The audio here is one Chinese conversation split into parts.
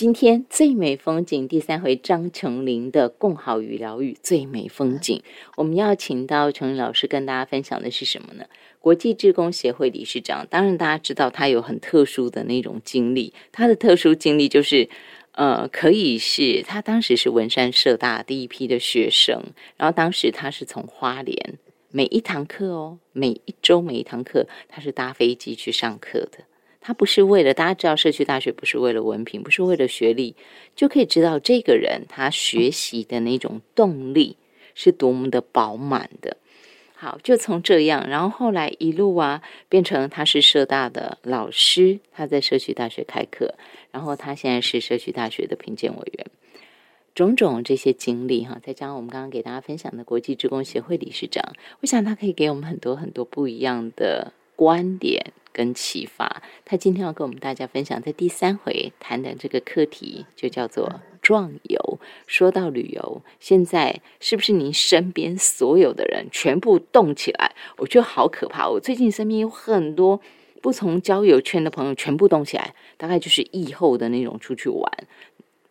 今天最美风景第三回张琼林的共好与疗愈最美风景，我们要请到琼林老师跟大家分享的是什么呢？国际志工协会理事长，当然大家知道他有很特殊的那种经历，他的特殊经历就是，呃，可以是他当时是文山社大第一批的学生，然后当时他是从花莲每一堂课哦，每一周每一堂课他是搭飞机去上课的。他不是为了大家知道，社区大学不是为了文凭，不是为了学历，就可以知道这个人他学习的那种动力是多么的饱满的。好，就从这样，然后后来一路啊，变成他是社大的老师，他在社区大学开课，然后他现在是社区大学的评鉴委员，种种这些经历哈，再加上我们刚刚给大家分享的国际职工协会理事长，我想他可以给我们很多很多不一样的观点。跟启发，他今天要跟我们大家分享，在第三回谈的这个课题就叫做壮游。说到旅游，现在是不是您身边所有的人全部动起来？我觉得好可怕。我最近身边有很多不从交友圈的朋友全部动起来，大概就是疫后的那种出去玩。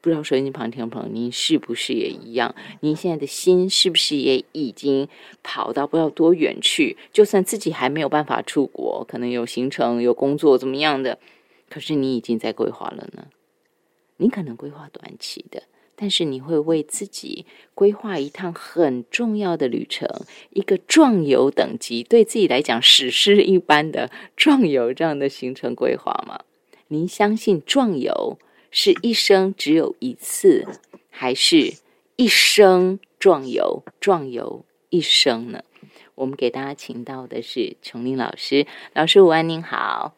不知道收音机旁听众朋友，您是不是也一样？您现在的心是不是也已经跑到不知道多远去？就算自己还没有办法出国，可能有行程、有工作怎么样的，可是你已经在规划了呢？你可能规划短期的，但是你会为自己规划一趟很重要的旅程，一个壮游等级，对自己来讲史诗一般的壮游这样的行程规划吗？您相信壮游？是一生只有一次，还是一生壮游壮游一生呢？我们给大家请到的是琼林老师，老师午安，您好。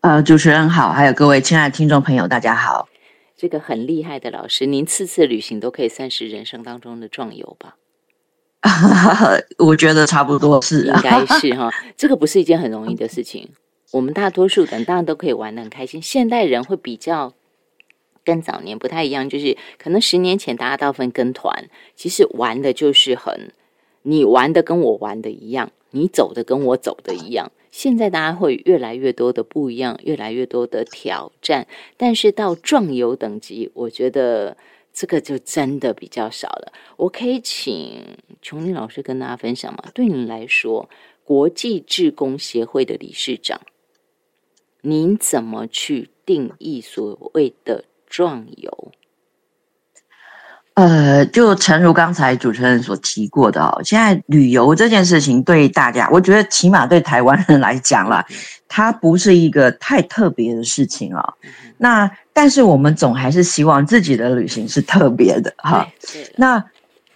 呃，主持人好，还有各位亲爱的听众朋友，大家好。这个很厉害的老师，您次次旅行都可以算是人生当中的壮游吧？我觉得差不多是，应该是 哈。这个不是一件很容易的事情。我们大多数人当然都可以玩的很开心，现代人会比较。跟早年不太一样，就是可能十年前大家大部分跟团，其实玩的就是很你玩的跟我玩的一样，你走的跟我走的一样。现在大家会越来越多的不一样，越来越多的挑战，但是到壮游等级，我觉得这个就真的比较少了。我可以请琼林老师跟大家分享吗？对你来说，国际志工协会的理事长，您怎么去定义所谓的？壮游，呃，就诚如刚才主持人所提过的哦，现在旅游这件事情对大家，我觉得起码对台湾人来讲啦，它不是一个太特别的事情啊。那但是我们总还是希望自己的旅行是特别的哈。那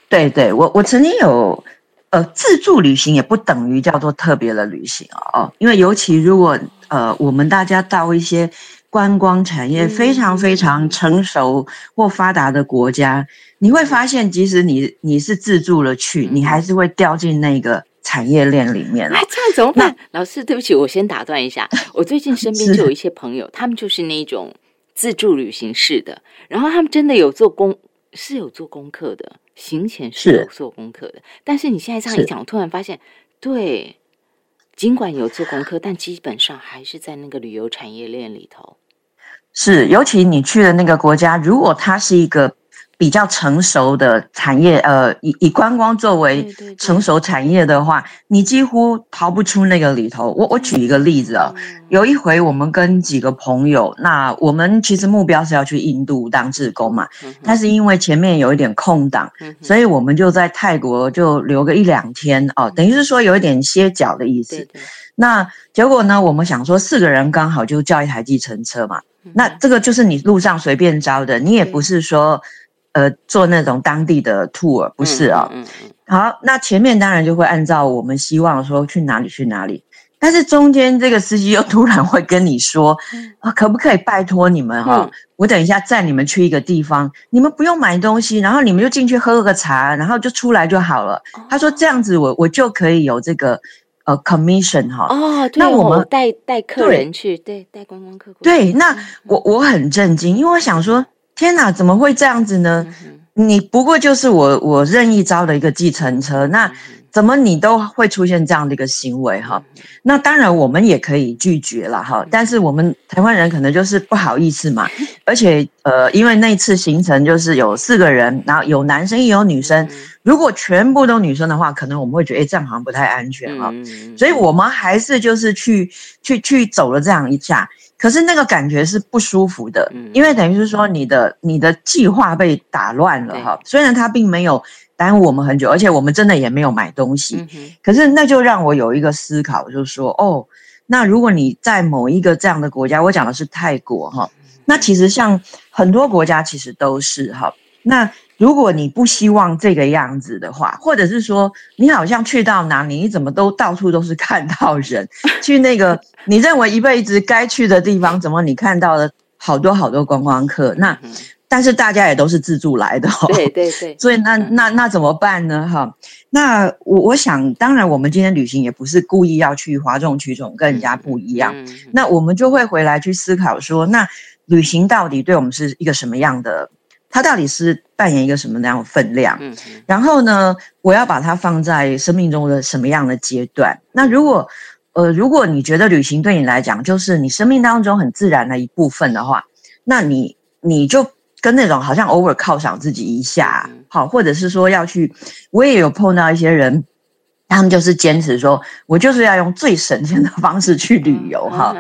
对对，我我曾经有呃自助旅行，也不等于叫做特别的旅行哦，因为尤其如果呃我们大家到一些。观光产业非常非常成熟或发达的国家，你会发现，即使你你是自助了去，你还是会掉进那个产业链里面了。这样怎么办？老师，对不起，我先打断一下。我最近身边就有一些朋友，他们就是那种自助旅行式的，然后他们真的有做功，是有做功课的，行前是有做功课的。但是你现在这样一讲，我突然发现，对，尽管有做功课，但基本上还是在那个旅游产业链里头。是，尤其你去的那个国家，如果它是一个比较成熟的产业，呃，以以观光作为成熟产业的话，你几乎逃不出那个里头。我我举一个例子啊，有一回我们跟几个朋友，那我们其实目标是要去印度当志工嘛，但是因为前面有一点空档，所以我们就在泰国就留个一两天哦，等于是说有一点歇脚的意思。那结果呢，我们想说四个人刚好就叫一台计程车嘛。那这个就是你路上随便招的，你也不是说，呃，做那种当地的 tour，不是啊。好，那前面当然就会按照我们希望说去哪里去哪里，但是中间这个司机又突然会跟你说，啊，可不可以拜托你们哈，我等一下载你们去一个地方，你们不用买东西，然后你们就进去喝个茶，然后就出来就好了。他说这样子我我就可以有这个。呃，commission 哈哦，那我们带带客人去，对，带观光客。对，那我我很震惊，因为我想说，天哪，怎么会这样子呢？你不过就是我我任意招的一个计程车，那。怎么你都会出现这样的一个行为哈？那当然我们也可以拒绝了哈，但是我们台湾人可能就是不好意思嘛，而且呃，因为那次行程就是有四个人，然后有男生也有女生，如果全部都女生的话，可能我们会觉得哎，这样好像不太安全哈，所以我们还是就是去去去走了这样一下，可是那个感觉是不舒服的，因为等于是说你的你的计划被打乱了哈，虽然他并没有。耽误我们很久，而且我们真的也没有买东西。可是那就让我有一个思考，就是说，哦，那如果你在某一个这样的国家，我讲的是泰国哈，那其实像很多国家其实都是哈。那如果你不希望这个样子的话，或者是说你好像去到哪里，你怎么都到处都是看到人，去那个你认为一辈子该去的地方，怎么你看到了好多好多观光客？那。但是大家也都是自助来的，对对对，所以那那那怎么办呢？哈，那我我想，当然我们今天旅行也不是故意要去哗众取宠，跟人家不一样。那我们就会回来去思考说，那旅行到底对我们是一个什么样的？它到底是扮演一个什么样的分量？然后呢，我要把它放在生命中的什么样的阶段？那如果呃，如果你觉得旅行对你来讲就是你生命当中很自然的一部分的话，那你你就。跟那种好像偶尔犒赏自己一下，好，或者是说要去，我也有碰到一些人，他们就是坚持说，我就是要用最省钱的方式去旅游，哈，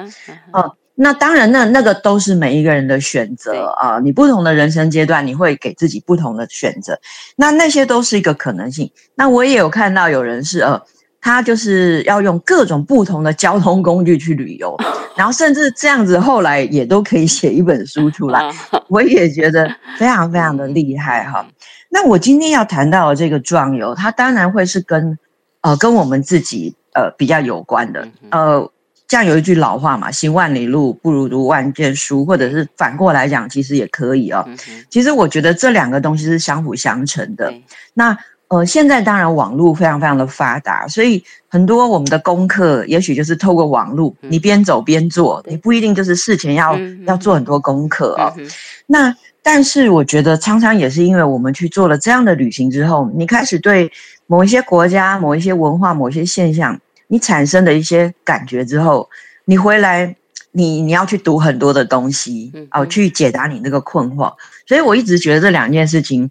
哦，那当然，那那个都是每一个人的选择啊，你不同的人生阶段，你会给自己不同的选择，那那些都是一个可能性。那我也有看到有人是呃。他就是要用各种不同的交通工具去旅游，然后甚至这样子，后来也都可以写一本书出来。我也觉得非常非常的厉害哈。那我今天要谈到的这个壮游，它当然会是跟呃跟我们自己呃比较有关的。呃，这样有一句老话嘛，“行万里路不如读万卷书”，或者是反过来讲，其实也可以哦。其实我觉得这两个东西是相辅相成的。那呃，现在当然网络非常非常的发达，所以很多我们的功课，也许就是透过网络，你边走边做，你不一定就是事前要要做很多功课哦。那但是我觉得常常也是因为我们去做了这样的旅行之后，你开始对某一些国家、某一些文化、某些现象，你产生的一些感觉之后，你回来，你你要去读很多的东西哦，去解答你那个困惑。所以我一直觉得这两件事情。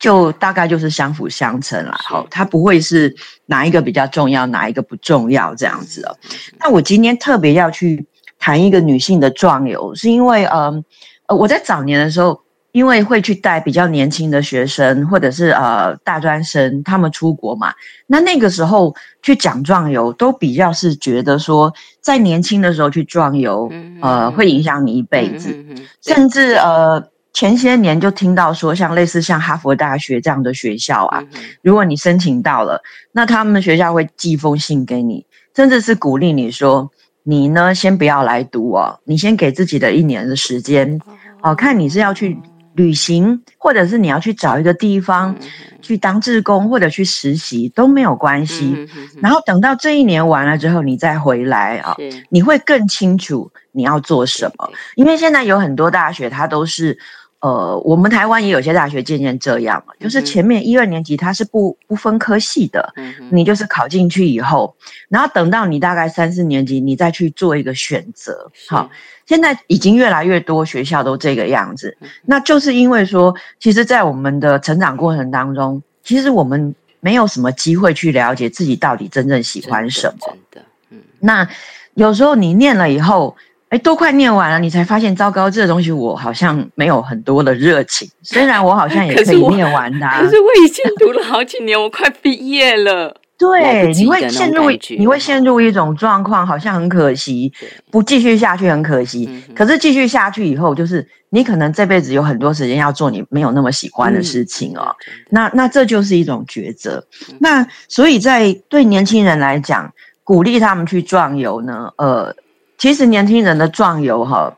就大概就是相辅相成啦，好，它不会是哪一个比较重要，哪一个不重要这样子哦。那我今天特别要去谈一个女性的壮游，是因为嗯呃，我在早年的时候，因为会去带比较年轻的学生或者是呃大专生，他们出国嘛，那那个时候去讲壮游，都比较是觉得说，在年轻的时候去壮游，呃，会影响你一辈子，甚至呃。前些年就听到说，像类似像哈佛大学这样的学校啊，如果你申请到了，那他们学校会寄封信给你，甚至是鼓励你说，你呢先不要来读哦，你先给自己的一年的时间，哦，看你是要去旅行，或者是你要去找一个地方去当志工或者去实习都没有关系。然后等到这一年完了之后，你再回来啊，你会更清楚你要做什么。因为现在有很多大学，它都是。呃，我们台湾也有些大学渐渐这样了，就是前面一二年级它是不不分科系的，你就是考进去以后，然后等到你大概三四年级，你再去做一个选择。好，现在已经越来越多学校都这个样子，那就是因为说，其实，在我们的成长过程当中，其实我们没有什么机会去了解自己到底真正喜欢什么。真的，嗯，那有时候你念了以后。哎，都快念完了，你才发现糟糕，这个东西我好像没有很多的热情。虽然我好像也可以念完它，可是我已经读了好几年，我快毕业了。对，你会陷入你会陷入一种状况，好像很可惜，不继续下去很可惜。可是继续下去以后，就是你可能这辈子有很多时间要做你没有那么喜欢的事情哦。那那这就是一种抉择。那所以在对年轻人来讲，鼓励他们去壮游呢，呃。其实年轻人的壮游哈，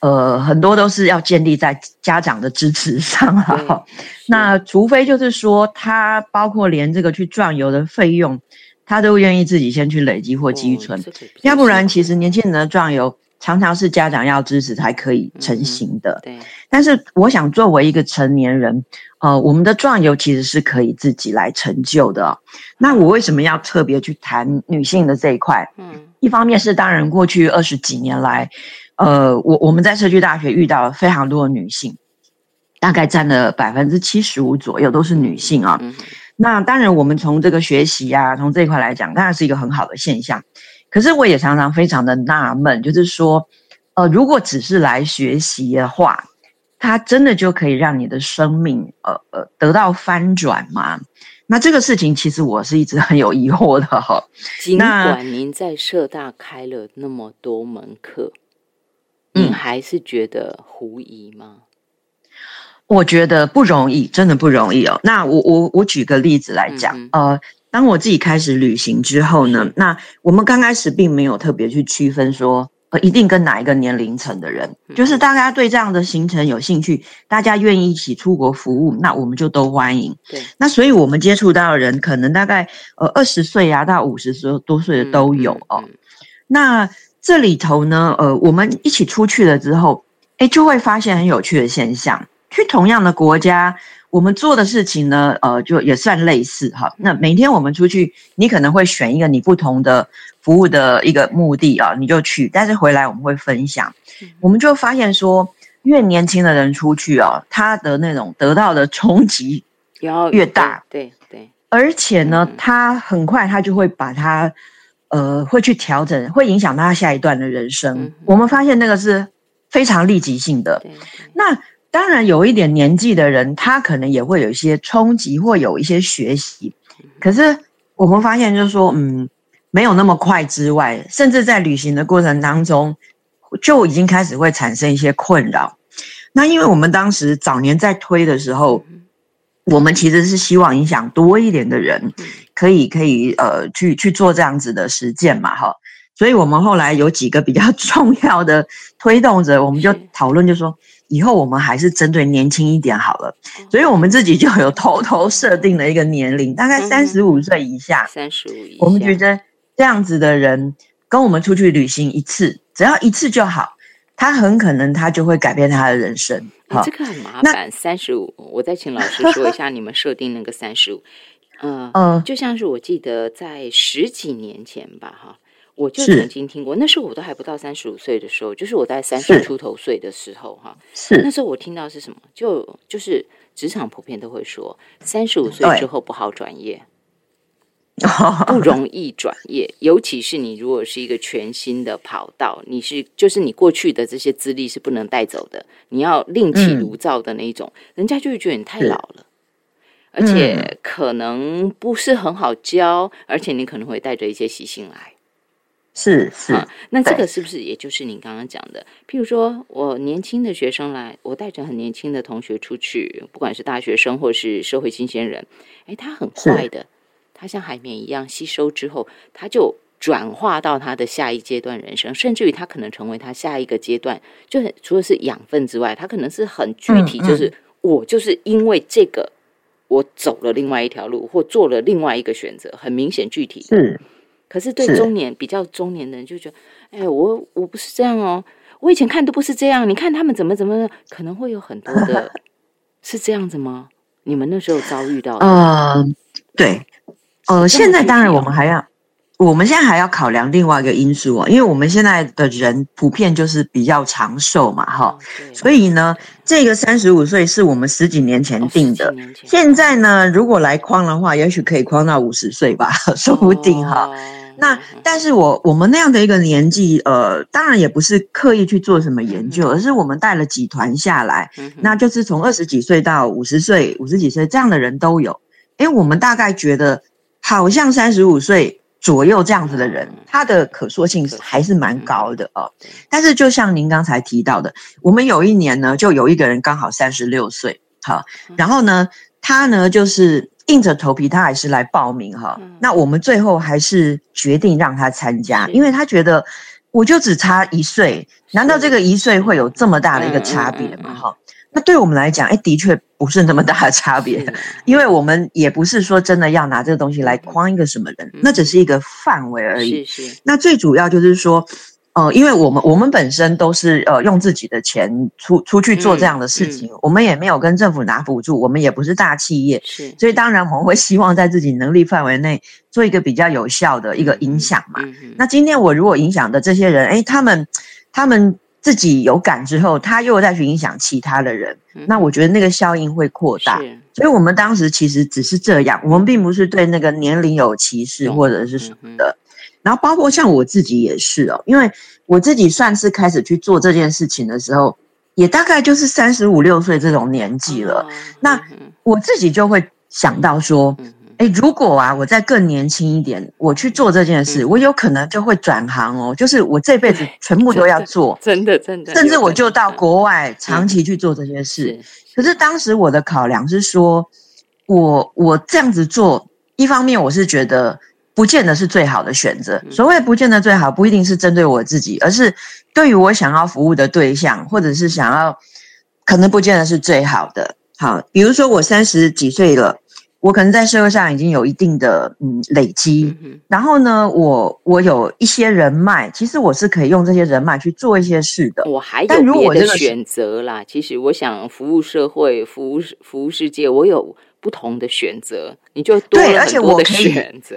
呃，很多都是要建立在家长的支持上哈。那除非就是说，他包括连这个去壮游的费用，他都愿意自己先去累积或积存，要不然其实年轻人的壮游常常是家长要支持才可以成型的。对，但是我想作为一个成年人，呃，我们的壮游其实是可以自己来成就的。那我为什么要特别去谈女性的这一块？嗯，一方面是当然过去二十几年来，呃，我我们在社区大学遇到了非常多的女性，大概占了百分之七十五左右都是女性啊。那当然，我们从这个学习呀，从这一块来讲，当然是一个很好的现象。可是我也常常非常的纳闷，就是说，呃，如果只是来学习的话，它真的就可以让你的生命，呃呃，得到翻转吗？那这个事情其实我是一直很有疑惑的哈。尽管您在社大开了那么多门课，你还是觉得狐疑吗？我觉得不容易，真的不容易哦。那我我我举个例子来讲，呃，当我自己开始旅行之后呢，那我们刚开始并没有特别去区分说，呃，一定跟哪一个年龄层的人，就是大家对这样的行程有兴趣，大家愿意一起出国服务，那我们就都欢迎。对，那所以我们接触到的人，可能大概呃二十岁啊到五十岁多岁的都有哦。那这里头呢，呃，我们一起出去了之后，哎，就会发现很有趣的现象。去同样的国家，我们做的事情呢，呃，就也算类似哈。那每天我们出去，你可能会选一个你不同的服务的一个目的啊，你就去。但是回来我们会分享，我们就发现说，越年轻的人出去哦，他的那种得到的冲击越大，对对。而且呢，他很快他就会把他，呃，会去调整，会影响到他下一段的人生。我们发现那个是非常立即性的。那。当然，有一点年纪的人，他可能也会有一些冲击或有一些学习。可是我们发现，就是说，嗯，没有那么快之外，甚至在旅行的过程当中，就已经开始会产生一些困扰。那因为我们当时早年在推的时候，我们其实是希望影响多一点的人，可以可以呃去去做这样子的实践嘛，哈。所以我们后来有几个比较重要的推动者，我们就讨论，就说。以后我们还是针对年轻一点好了，所以我们自己就有偷偷设定了一个年龄，大概三十五岁以下。三十五以下，我们觉得这样子的人跟我们出去旅行一次，只要一次就好，他很可能他就会改变他的人生。好这个很麻烦。三十五，我再请老师说一下你们设定那个三十五。嗯 嗯，就像是我记得在十几年前吧，哈。我就曾经听过，那时候我都还不到三十五岁的时候，就是我在三十出头岁的时候，哈，是。那时候我听到是什么，就就是职场普遍都会说，三十五岁之后不好转业，不容易转业，尤其是你如果是一个全新的跑道，你是就是你过去的这些资历是不能带走的，你要另起炉灶的那一种，人家就会觉得你太老了，而且可能不是很好教，而且你可能会带着一些习性来。是是，那这个是不是也就是您刚刚讲的？譬如说我年轻的学生来，我带着很年轻的同学出去，不管是大学生或是社会新鲜人，哎，他很快的，他像海绵一样吸收之后，他就转化到他的下一阶段人生，甚至于他可能成为他下一个阶段，就除了是养分之外，他可能是很具体，就是我就是因为这个，我走了另外一条路，或做了另外一个选择，很明显具体是。可是对中年比较中年的人就觉得，哎，我我不是这样哦，我以前看都不是这样，你看他们怎么怎么，可能会有很多的，是这样子吗？你们那时候遭遇到？呃，对，呃，现在当然我们还要。我们现在还要考量另外一个因素哦，因为我们现在的人普遍就是比较长寿嘛，哈，所以呢，这个三十五岁是我们十几年前定的，现在呢，如果来框的话，也许可以框到五十岁吧，说不定哈。那但是我我们那样的一个年纪，呃，当然也不是刻意去做什么研究，而是我们带了几团下来，那就是从二十几岁到五十岁、五十几岁这样的人都有，因为我们大概觉得好像三十五岁。左右这样子的人，他的可塑性还是蛮高的哦。但是就像您刚才提到的，我们有一年呢，就有一个人刚好三十六岁，哈，然后呢，他呢就是硬着头皮，他还是来报名哈。那我们最后还是决定让他参加，因为他觉得我就只差一岁，难道这个一岁会有这么大的一个差别吗？哈。那对我们来讲，哎，的确不是那么大的差别，因为我们也不是说真的要拿这个东西来框一个什么人，那只是一个范围而已。是是。那最主要就是说，哦，因为我们我们本身都是呃用自己的钱出出去做这样的事情，我们也没有跟政府拿补助，我们也不是大企业，是，所以当然我们会希望在自己能力范围内做一个比较有效的一个影响嘛。那今天我如果影响的这些人，哎，他们他们自己有感之后，他又再去影响其他的人，那我觉得那个效应会扩大。所以我们当时其实只是这样，我们并不是对那个年龄有歧视或者是什么的。然后包括像我自己也是哦，因为我自己算是开始去做这件事情的时候，也大概就是三十五六岁这种年纪了。那我自己就会想到说，哎，如果啊我再更年轻一点，我去做这件事，我有可能就会转行哦，就是我这辈子全部都要做，真的真的，甚至我就到国外长期去做这些事。可是当时我的考量是说，我我这样子做，一方面我是觉得。不见得是最好的选择。所谓不见得最好，不一定是针对我自己，而是对于我想要服务的对象，或者是想要，可能不见得是最好的。好，比如说我三十几岁了，我可能在社会上已经有一定的嗯累积，然后呢，我我有一些人脉，其实我是可以用这些人脉去做一些事的。我还有别的选择啦。其实我想服务社会，服务服务世界，我有不同的选择，你就多了很多的选择。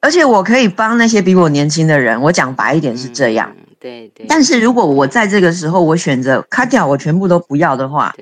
而且我可以帮那些比我年轻的人，我讲白一点是这样，对对。但是如果我在这个时候我选择 cut 掉，我全部都不要的话，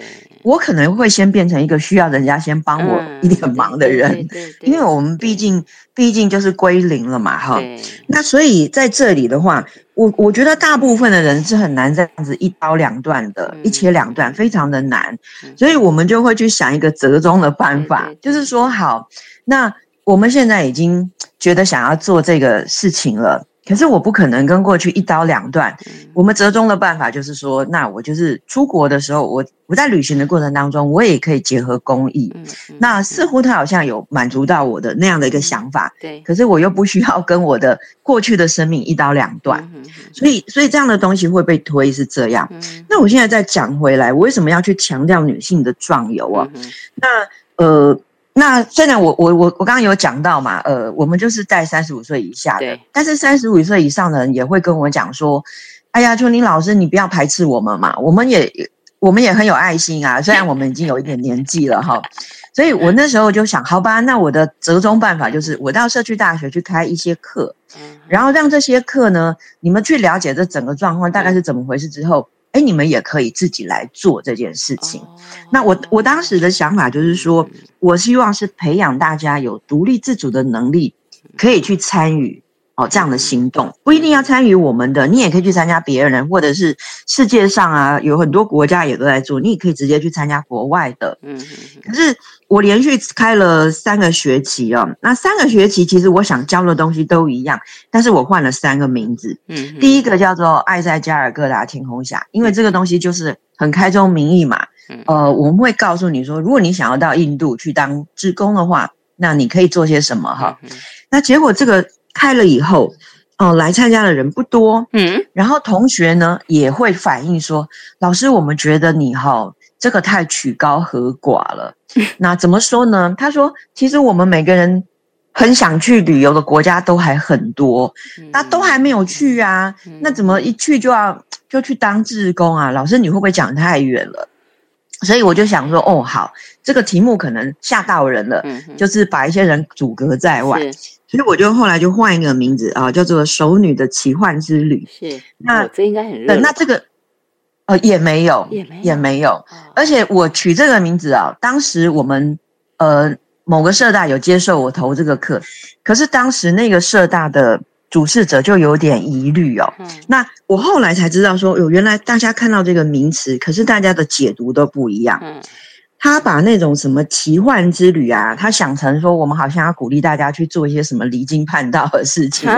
我可能会先变成一个需要人家先帮我一点忙的人，因为我们毕竟毕竟就是归零了嘛，哈。那所以在这里的话，我我觉得大部分的人是很难这样子一刀两断的，一切两断，非常的难，所以我们就会去想一个折中的办法，就是说好那。我们现在已经觉得想要做这个事情了，可是我不可能跟过去一刀两断。我们折中的办法就是说，那我就是出国的时候，我我在旅行的过程当中，我也可以结合公益。那似乎他好像有满足到我的那样的一个想法。对，可是我又不需要跟我的过去的生命一刀两断。所以，所以这样的东西会被推是这样。那我现在再讲回来，我为什么要去强调女性的壮游啊？那呃。那虽然我我我我刚刚有讲到嘛，呃，我们就是在三十五岁以下的，但是三十五岁以上的人也会跟我讲说，哎呀，秋林老师，你不要排斥我们嘛，我们也我们也很有爱心啊，虽然我们已经有一点年纪了哈，所以我那时候就想，好吧，那我的折中办法就是我到社区大学去开一些课，然后让这些课呢，你们去了解这整个状况大概是怎么回事之后。哎，你们也可以自己来做这件事情。那我我当时的想法就是说，我希望是培养大家有独立自主的能力，可以去参与哦这样的行动，不一定要参与我们的，你也可以去参加别人，或者是世界上啊有很多国家也都在做，你也可以直接去参加国外的。嗯，可是。我连续开了三个学期哦，那三个学期其实我想教的东西都一样，但是我换了三个名字。嗯，第一个叫做“爱在加尔各答天空下”，因为这个东西就是很开宗明义嘛。呃，我们会告诉你说，如果你想要到印度去当职工的话，那你可以做些什么哈。那结果这个开了以后，哦，来参加的人不多。嗯，然后同学呢也会反映说，老师，我们觉得你哈。这个太曲高和寡了。那怎么说呢？他说：“其实我们每个人很想去旅游的国家都还很多，那都还没有去啊。那怎么一去就要就去当志工啊？老师，你会不会讲太远了？”所以我就想说：“哦，好，这个题目可能吓到人了，就是把一些人阻隔在外。所以我就后来就换一个名字啊，叫做《熟女的奇幻之旅》。是，那这应该很热。那这个。呃，也没有，也没，也没有。而且我取这个名字啊，当时我们呃某个社大有接受我投这个课，可是当时那个社大的主事者就有点疑虑哦。那我后来才知道说，有原来大家看到这个名词，可是大家的解读都不一样。嗯，他把那种什么奇幻之旅啊，他想成说我们好像要鼓励大家去做一些什么离经叛道的事情。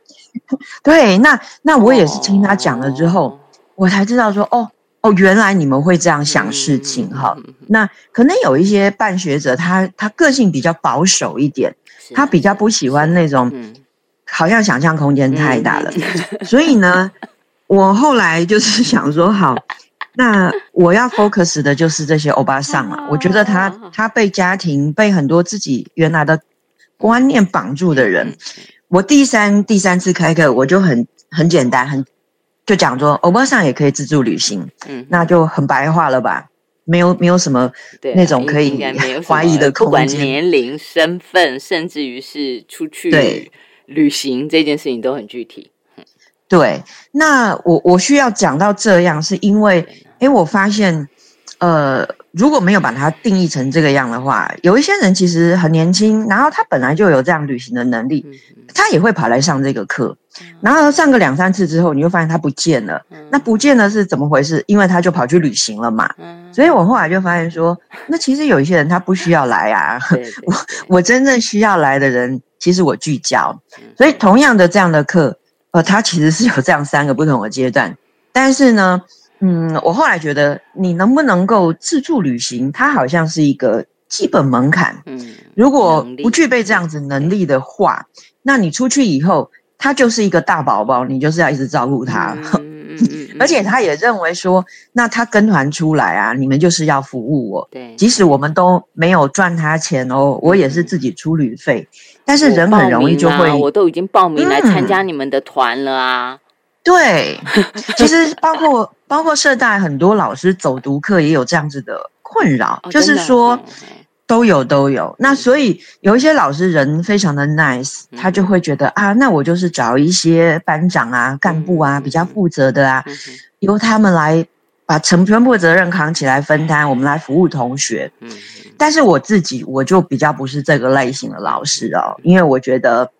对，那那我也是听他讲了之后。我才知道说哦哦，原来你们会这样想事情哈。那可能有一些办学者，他他个性比较保守一点，他比较不喜欢那种，好像想象空间太大了。所以呢，我后来就是想说，好，那我要 focus 的就是这些欧巴桑嘛。我觉得他他被家庭被很多自己原来的观念绑住的人。我第三第三次开课，我就很很简单很。就讲说，欧巴桑也可以自助旅行，嗯，那就很白话了吧？没有没有什么那种可以怀疑的空间，不管年龄、身份，甚至于是出去旅行这件事情都很具体。对，那我我需要讲到这样，是因为，哎，我发现，呃。如果没有把它定义成这个样的话，有一些人其实很年轻，然后他本来就有这样旅行的能力，他也会跑来上这个课，然后上个两三次之后，你就发现他不见了。那不见了是怎么回事？因为他就跑去旅行了嘛。所以我后来就发现说，那其实有一些人他不需要来啊。我我真正需要来的人，其实我聚焦。所以同样的这样的课，呃，它其实是有这样三个不同的阶段，但是呢。嗯，我后来觉得，你能不能够自助旅行，它好像是一个基本门槛。嗯，如果不具备这样子能力的话，那你出去以后，他就是一个大宝宝，你就是要一直照顾他。而且他也认为说，那他跟团出来啊，你们就是要服务我。对，即使我们都没有赚他钱哦，我也是自己出旅费。但是人很容易就会，我都已经报名来参加你们的团了啊。对，其实包括包括社大很多老师走读课也有这样子的困扰，就是说都有都有。那所以有一些老师人非常的 nice，他就会觉得啊，那我就是找一些班长啊、干部啊比较负责的啊，由他们来把全全部的责任扛起来分担，我们来服务同学。嗯，但是我自己我就比较不是这个类型的老师哦，因为我觉得。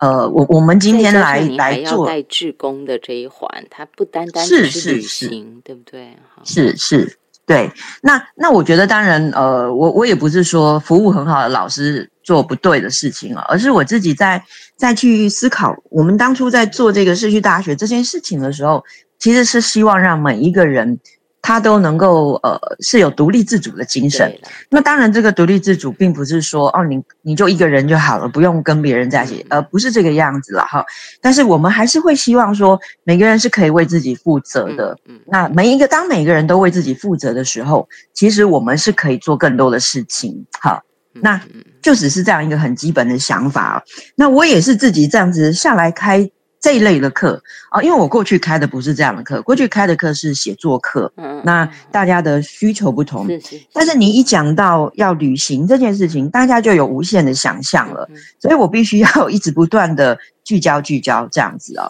呃，我我们今天来来做带志工的这一环，它不单单是旅行，对不对？是是，对。那那我觉得，当然，呃，我我也不是说服务很好的老师做不对的事情啊，而是我自己在再去思考，我们当初在做这个社区大学这件事情的时候，其实是希望让每一个人。他都能够呃是有独立自主的精神，那当然这个独立自主并不是说哦你你就一个人就好了，不用跟别人在一起，呃不是这个样子了哈。但是我们还是会希望说每个人是可以为自己负责的。那每一个当每个人都为自己负责的时候，其实我们是可以做更多的事情。好，那就只是这样一个很基本的想法。那我也是自己这样子下来开。这一类的课啊，因为我过去开的不是这样的课，过去开的课是写作课。嗯，那大家的需求不同，是是。但是你一讲到要旅行这件事情，大家就有无限的想象了。所以我必须要 一直不断的聚焦聚焦这样子啊。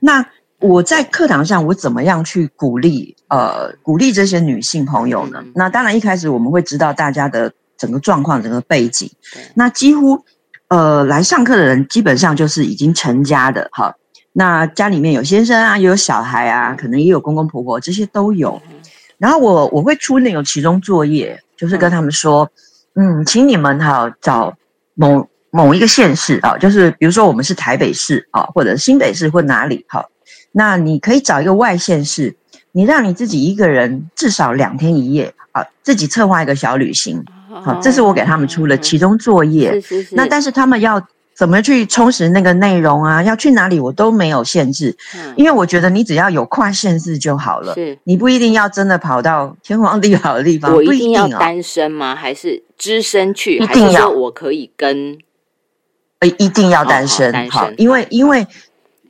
那我在课堂上我怎么样去鼓励呃鼓励这些女性朋友呢？那当然一开始我们会知道大家的整个状况、整个背景。那几乎呃来上课的人基本上就是已经成家的哈。那家里面有先生啊，也有小孩啊，可能也有公公婆婆，这些都有。然后我我会出那种其中作业，就是跟他们说，嗯，请你们哈找某某一个县市啊，就是比如说我们是台北市啊，或者新北市或哪里哈，那你可以找一个外县市，你让你自己一个人至少两天一夜啊，自己策划一个小旅行，好，这是我给他们出的其中作业。那但是他们要。怎么去充实那个内容啊？要去哪里我都没有限制，因为我觉得你只要有跨县市就好了。你不一定要真的跑到天荒地老的地方。我一定要单身吗？还是只身去？一定要我可以跟？呃，一定要单身。好，因为因为。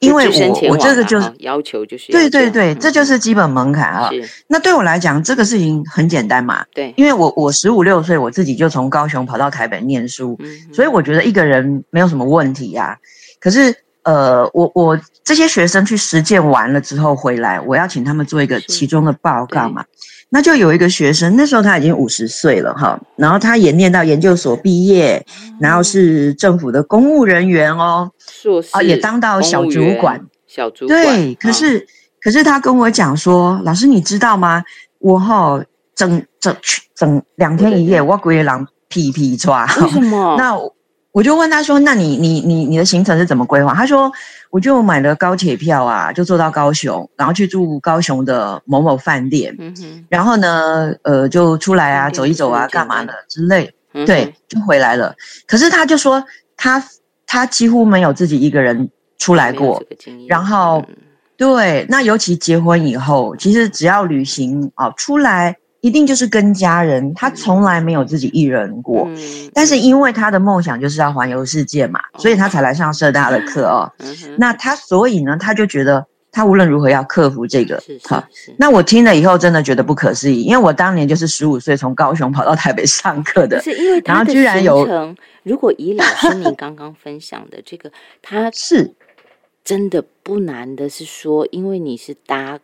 因为我我这个就是要求就是对对对，这就是基本门槛啊。那对我来讲，这个事情很简单嘛。对，因为我我十五六岁，我自己就从高雄跑到台北念书，所以我觉得一个人没有什么问题呀。可是呃，我我这些学生去实践完了之后回来，我要请他们做一个其中的报告嘛。那就有一个学生，那时候他已经五十岁了哈，然后他也念到研究所毕业，然后是政府的公务人员哦，硕士啊，也当到小主管，小主管。对，可是可是他跟我讲说，老师你知道吗？我哈整整整两天一夜，我鬼狼屁屁抓，为什么？那我就问他说，那你你你你的行程是怎么规划？他说。我就买了高铁票啊，就坐到高雄，然后去住高雄的某某饭店，然后呢，呃，就出来啊，走一走啊，干嘛的之类，对，就回来了。可是他就说，他他几乎没有自己一个人出来过，然后对，那尤其结婚以后，其实只要旅行啊，出来。一定就是跟家人，他从来没有自己一人过。但是因为他的梦想就是要环游世界嘛，所以他才来上社大的课哦。那他所以呢，他就觉得他无论如何要克服这个。好，那我听了以后真的觉得不可思议，因为我当年就是十五岁从高雄跑到台北上课的，是因为然后居然有。如果以老师你 刚刚分享的这个，他是真的不难的，是说因为你是搭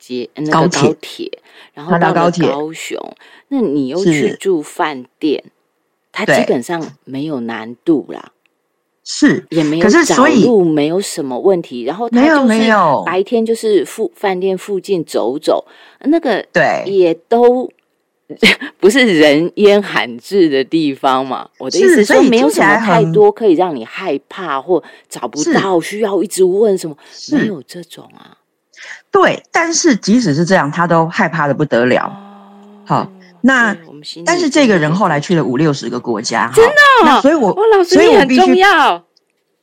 捷那个高铁，然后到了高雄，那你又去住饭店，它基本上没有难度啦。是，也没有找路，没有什么问题。然后他就是白天就是附饭店附近走走，那个对也都 不是人烟罕至的地方嘛。我的意思说，没有什么太多可以让你害怕或找不到，需要一直问什么，没有这种啊。对，但是即使是这样，他都害怕的不得了。好。那，但是这个人后来去了五六十个国家，真的，所以我，所以我必须要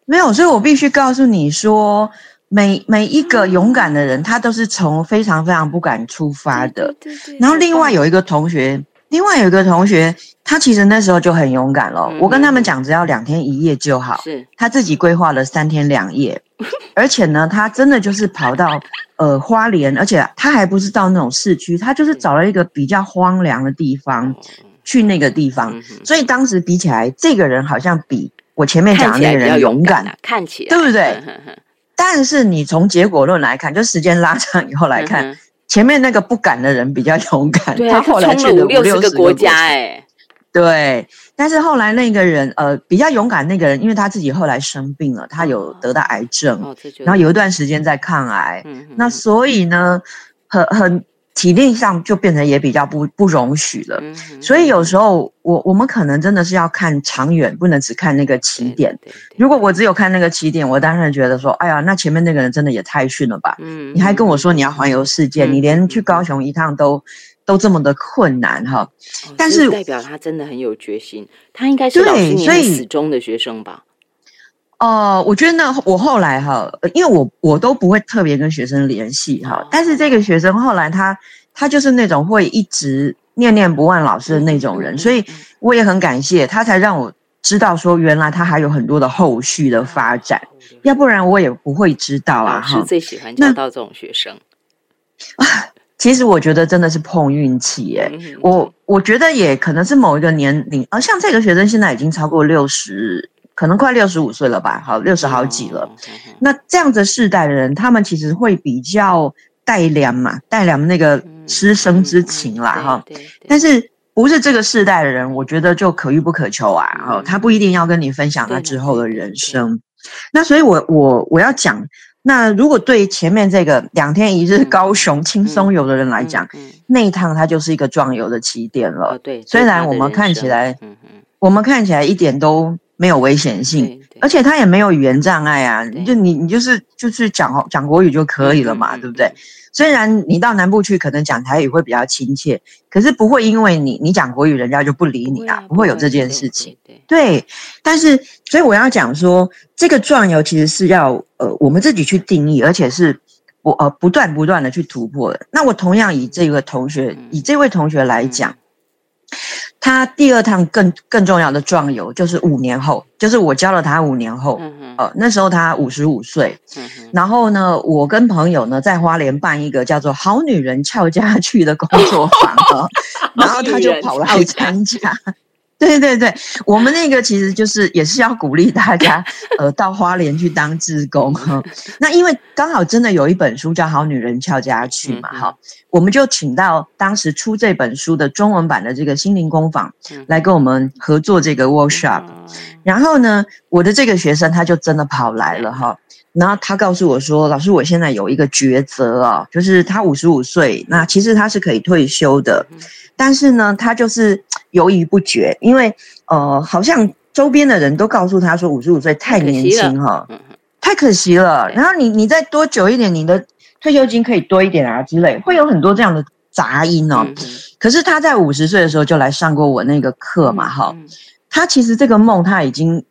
没有，所以我必须告诉你说，每每一个勇敢的人，他都是从非常非常不敢出发的。对对。然后另外有一个同学，另外有一个同学，他其实那时候就很勇敢了。我跟他们讲，只要两天一夜就好。是。他自己规划了三天两夜，而且呢，他真的就是跑到。呃，花莲，而且他还不是到那种市区，他就是找了一个比较荒凉的地方去那个地方，所以当时比起来，这个人好像比我前面讲的那个人勇敢，看起来对不对？但是你从结果论来看，就时间拉长以后来看，前面那个不敢的人比较勇敢，他后来去了五六十个国家，哎。对，但是后来那个人，呃，比较勇敢那个人，因为他自己后来生病了，他有得到癌症，然后有一段时间在抗癌，那所以呢，很很体力上就变成也比较不不容许了。所以有时候我我们可能真的是要看长远，不能只看那个起点。如果我只有看那个起点，我当然觉得说，哎呀，那前面那个人真的也太逊了吧？嗯，你还跟我说你要环游世界，你连去高雄一趟都。都这么的困难哈，但是代表他真的很有决心。他应该是老师你死忠的学生吧？哦，我觉得呢，我后来哈，因为我我都不会特别跟学生联系哈，但是这个学生后来他他就是那种会一直念念不忘老师的那种人，所以我也很感谢他，才让我知道说原来他还有很多的后续的发展，要不然我也不会知道啊。哈，最喜欢教到这种学生啊。其实我觉得真的是碰运气哎，我我觉得也可能是某一个年龄，而像这个学生现在已经超过六十，可能快六十五岁了吧，好六十好几了。那这样子世代的人，他们其实会比较带良嘛，带良那个师生之情啦哈。但是不是这个世代的人，我觉得就可遇不可求啊。哦，他不一定要跟你分享他之后的人生。那所以，我我我要讲。那如果对前面这个两天一日高雄轻松游的人来讲，那一趟它就是一个壮游的起点了。对，虽然我们看起来，我们看起来一点都没有危险性，而且他也没有语言障碍啊，就你你就是就是讲讲国语就可以了嘛，对不对？虽然你到南部去，可能讲台语会比较亲切，可是不会因为你你讲国语，人家就不理你啊，不会有这件事情。对，但是所以我要讲说，这个壮游其实是要呃我们自己去定义，而且是我呃不断不断的去突破的。那我同样以这个同学，以这位同学来讲。他第二趟更更重要的壮游，就是五年后，就是我教了他五年后，呃，那时候他五十五岁，然后呢，我跟朋友呢在花莲办一个叫做“好女人俏家去”的工作坊，然后他就跑来参加。对对对，我们那个其实就是也是要鼓励大家，呃，到花莲去当志工哈。那因为刚好真的有一本书叫《好女人俏家去》嘛，哈，我们就请到当时出这本书的中文版的这个心灵工坊来跟我们合作这个 workshop。然后呢，我的这个学生他就真的跑来了哈。然后他告诉我说：“老师，我现在有一个抉择啊，就是他五十五岁，那其实他是可以退休的，但是呢，他就是犹豫不决，因为呃，好像周边的人都告诉他说五十五岁太年轻哈，太可惜了。然后你你再多久一点，你的退休金可以多一点啊之类，会有很多这样的杂音哦。可是他在五十岁的时候就来上过我那个课嘛，哈，他其实这个梦他已经。”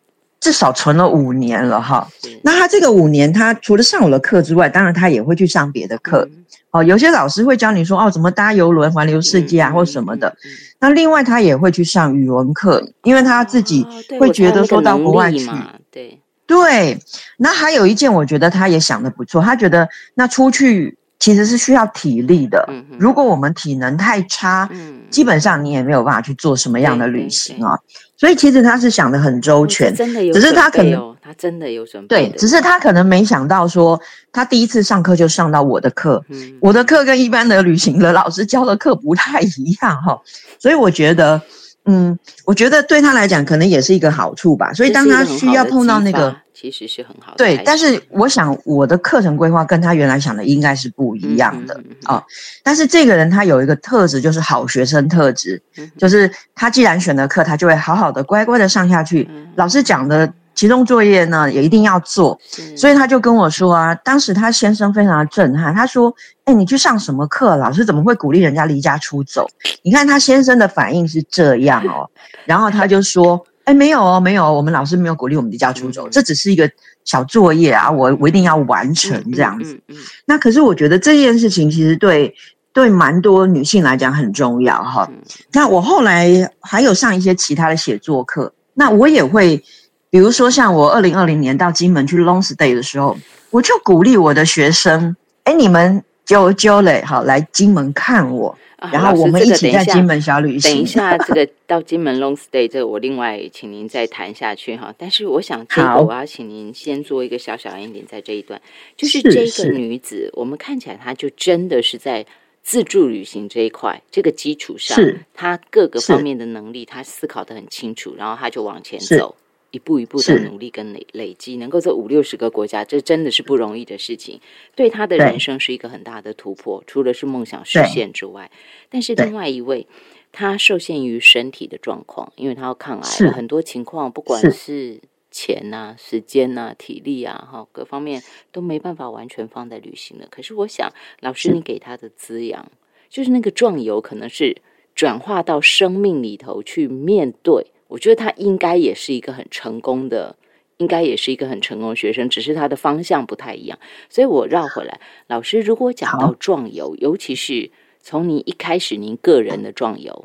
至少存了五年了哈，那他这个五年，他除了上我的课之外，当然他也会去上别的课。哦，有些老师会教你说哦，怎么搭游轮环游世界啊，或什么的。那另外他也会去上语文课，因为他自己会觉得说到国外去，对对，那还有一件，我觉得他也想的不错，他觉得那出去。其实是需要体力的。如果我们体能太差，基本上你也没有办法去做什么样的旅行啊。所以其实他是想的很周全，真的有，只是他可能他真的有准备。对，只是他可能没想到说，他第一次上课就上到我的课，我的课跟一般的旅行的老师教的课不太一样哈。所以我觉得，嗯，我觉得对他来讲可能也是一个好处吧。所以当他需要碰到那个。其实是很好的，对，但是我想我的课程规划跟他原来想的应该是不一样的啊。但是这个人他有一个特质，就是好学生特质，就是他既然选了课，他就会好好的乖乖的上下去。老师讲的其中作业呢，也一定要做。所以他就跟我说啊，当时他先生非常的震撼，他说：“哎，你去上什么课？老师怎么会鼓励人家离家出走？”你看他先生的反应是这样哦，然后他就说。哎，没有哦，没有，我们老师没有鼓励我们离家出走，这只是一个小作业啊，我我一定要完成这样子。那可是我觉得这件事情其实对对蛮多女性来讲很重要哈。那我后来还有上一些其他的写作课，那我也会，比如说像我二零二零年到金门去 long stay 的时候，我就鼓励我的学生，哎，你们就就嘞，好来金门看我。然后我们一起在金门小旅行。等一下，这个到金门 long stay，这个我另外请您再谈下去哈。但是我想，这个我要请您先做一个小小 ending，在这一段，就是这个女子，我们看起来她就真的是在自助旅行这一块这个基础上，她各个方面的能力，她思考的很清楚，然后她就往前走。一步一步的努力跟累累积，能够在五六十个国家，这真的是不容易的事情。对他的人生是一个很大的突破，除了是梦想实现之外，但是另外一位，他受限于身体的状况，因为他要抗癌，很多情况，不管是钱呐、时间呐、体力啊，哈，各方面都没办法完全放在旅行了。可是我想，老师你给他的滋养，就是那个壮游，可能是转化到生命里头去面对。我觉得他应该也是一个很成功的，应该也是一个很成功的学生，只是他的方向不太一样。所以我绕回来，老师如果讲到壮游，尤其是从您一开始您个人的壮游，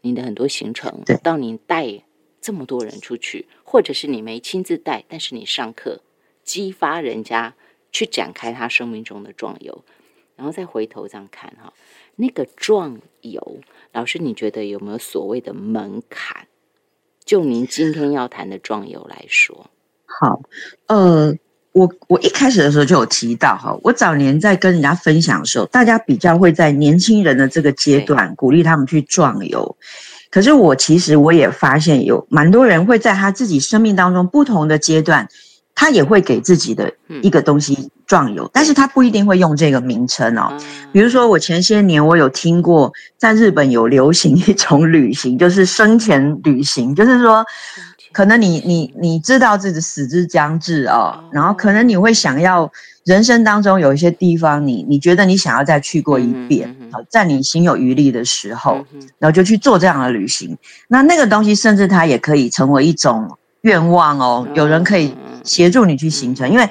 您的很多行程，到您带这么多人出去，或者是你没亲自带，但是你上课激发人家去展开他生命中的壮游，然后再回头这样看哈，那个壮游，老师你觉得有没有所谓的门槛？就您今天要谈的壮游来说，好，呃，我我一开始的时候就有提到哈，我早年在跟人家分享的时候，大家比较会在年轻人的这个阶段鼓励他们去壮游，可是我其实我也发现有蛮多人会在他自己生命当中不同的阶段。他也会给自己的一个东西壮游，但是他不一定会用这个名称哦。比如说，我前些年我有听过，在日本有流行一种旅行，就是生前旅行，就是说，可能你你你知道自己死之将至哦，然后可能你会想要人生当中有一些地方，你你觉得你想要再去过一遍，好，在你心有余力的时候，然后就去做这样的旅行。那那个东西，甚至它也可以成为一种。愿望哦，有人可以协助你去形成，因为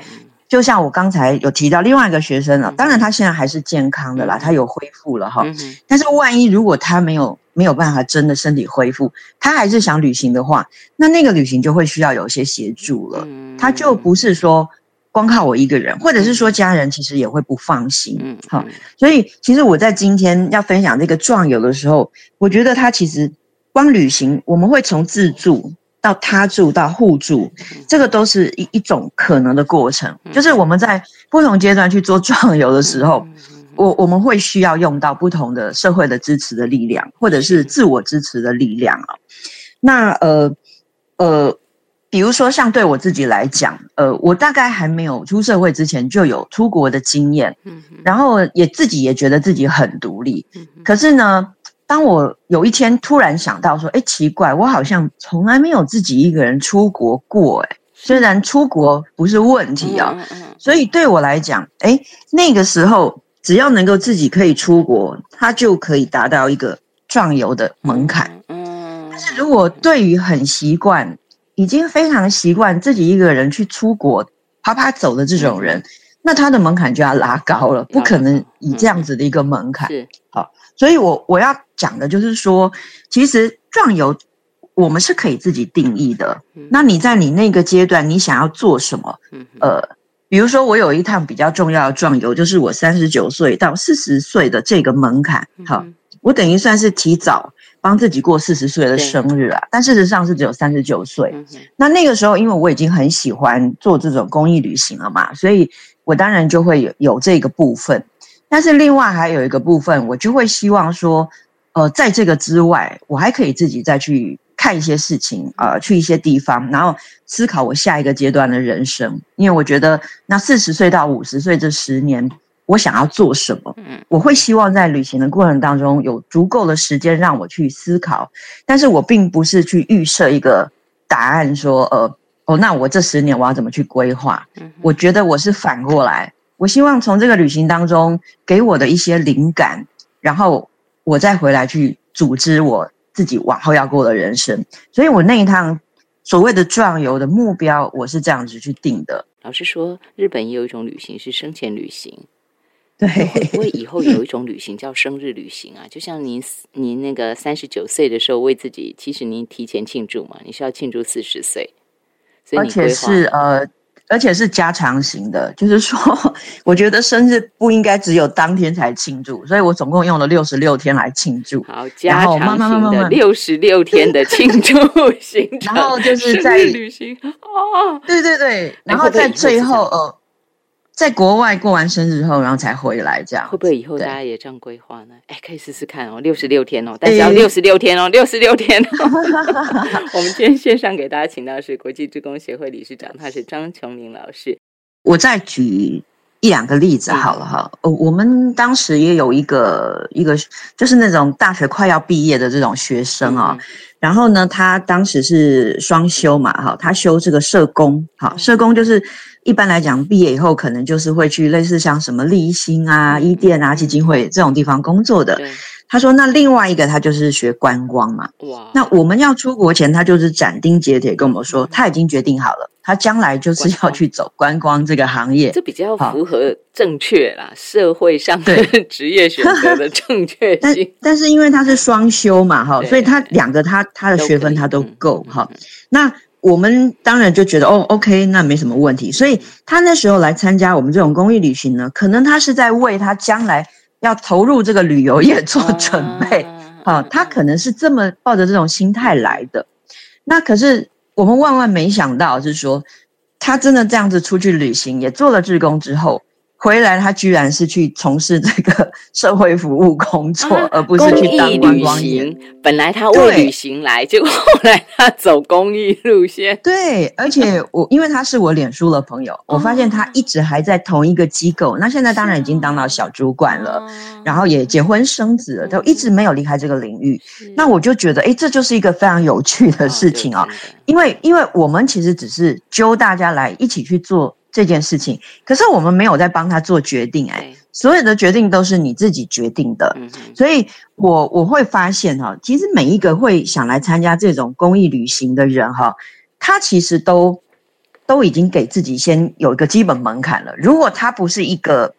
就像我刚才有提到另外一个学生了，当然他现在还是健康的啦，他有恢复了哈。但是万一如果他没有没有办法真的身体恢复，他还是想旅行的话，那那个旅行就会需要有一些协助了。他就不是说光靠我一个人，或者是说家人其实也会不放心。嗯，好，所以其实我在今天要分享这个壮游的时候，我觉得他其实光旅行，我们会从自助。到他住到互助，这个都是一一种可能的过程。就是我们在不同阶段去做壮游的时候，我我们会需要用到不同的社会的支持的力量，或者是自我支持的力量啊。那呃呃，比如说像对我自己来讲，呃，我大概还没有出社会之前就有出国的经验，然后也自己也觉得自己很独立，可是呢。当我有一天突然想到说，哎，奇怪，我好像从来没有自己一个人出国过，哎，虽然出国不是问题啊，所以对我来讲，哎，那个时候只要能够自己可以出国，他就可以达到一个壮游的门槛。嗯，但是如果对于很习惯，已经非常习惯自己一个人去出国啪啪走的这种人，那他的门槛就要拉高了，不可能以这样子的一个门槛。好。所以，我我要讲的就是说，其实壮游，我们是可以自己定义的。那你在你那个阶段，你想要做什么？呃，比如说我有一趟比较重要的壮游，就是我三十九岁到四十岁的这个门槛。好，我等于算是提早帮自己过四十岁的生日啊，但事实上是只有三十九岁。那那个时候，因为我已经很喜欢做这种公益旅行了嘛，所以我当然就会有有这个部分。但是另外还有一个部分，我就会希望说。呃，在这个之外，我还可以自己再去看一些事情，呃，去一些地方，然后思考我下一个阶段的人生。因为我觉得，那四十岁到五十岁这十年，我想要做什么？嗯，我会希望在旅行的过程当中有足够的时间让我去思考。但是我并不是去预设一个答案，说，呃，哦，那我这十年我要怎么去规划？嗯，我觉得我是反过来，我希望从这个旅行当中给我的一些灵感，然后。我再回来去组织我自己往后要过的人生，所以我那一趟所谓的壮游的目标，我是这样子去定的。老师说，日本也有一种旅行是生前旅行，对，会不会以后有一种旅行叫生日旅行啊？就像您您那个三十九岁的时候为自己，其实您提前庆祝嘛，你是要庆祝四十岁，所以而且是呃。而且是加长型的，就是说，我觉得生日不应该只有当天才庆祝，所以我总共用了六十六天来庆祝。好，加长型的 六十六天的庆祝行程，然后就是在旅行哦，对对对，然后在最后呃。在国外过完生日后，然后才回来，这样会不会以后大家也这样规划呢？哎，可以试试看哦，六十六天哦，但是要六十六天哦，六十六天。我们今天线上给大家请到是国际职工协会理事长，他是张琼林老师。我再举一两个例子好了哈，哦，我们当时也有一个一个，就是那种大学快要毕业的这种学生啊，然后呢，他当时是双修嘛，哈，他修这个社工，好，社工就是。一般来讲，毕业以后可能就是会去类似像什么立新啊、伊甸啊、基金会这种地方工作的。他说：“那另外一个他就是学观光嘛。哇！那我们要出国前，他就是斩钉截铁跟我们说，他已经决定好了，他将来就是要去走观光这个行业。这比较符合正确啦，社会上的 职业选择的正确性。但是因为他是双修嘛，哈，所以他两个他他的学分他都够哈。那。我们当然就觉得哦，OK，那没什么问题。所以他那时候来参加我们这种公益旅行呢，可能他是在为他将来要投入这个旅游业做准备。啊，他可能是这么抱着这种心态来的。那可是我们万万没想到，是说他真的这样子出去旅行，也做了志工之后。回来，他居然是去从事这个 社会服务工作，而不是去当观光员。本来他为旅行来，结果后来他走公益路线。对，而且我因为他是我脸书的朋友，我发现他一直还在同一个机构。那现在当然已经当到小主管了，然后也结婚生子了，都一直没有离开这个领域。那我就觉得，哎，这就是一个非常有趣的事情哦。因为，因为我们其实只是揪大家来一起去做。这件事情，可是我们没有在帮他做决定，哎，所有的决定都是你自己决定的，所以我我会发现哈，其实每一个会想来参加这种公益旅行的人哈，他其实都都已经给自己先有一个基本门槛了。如果他不是一个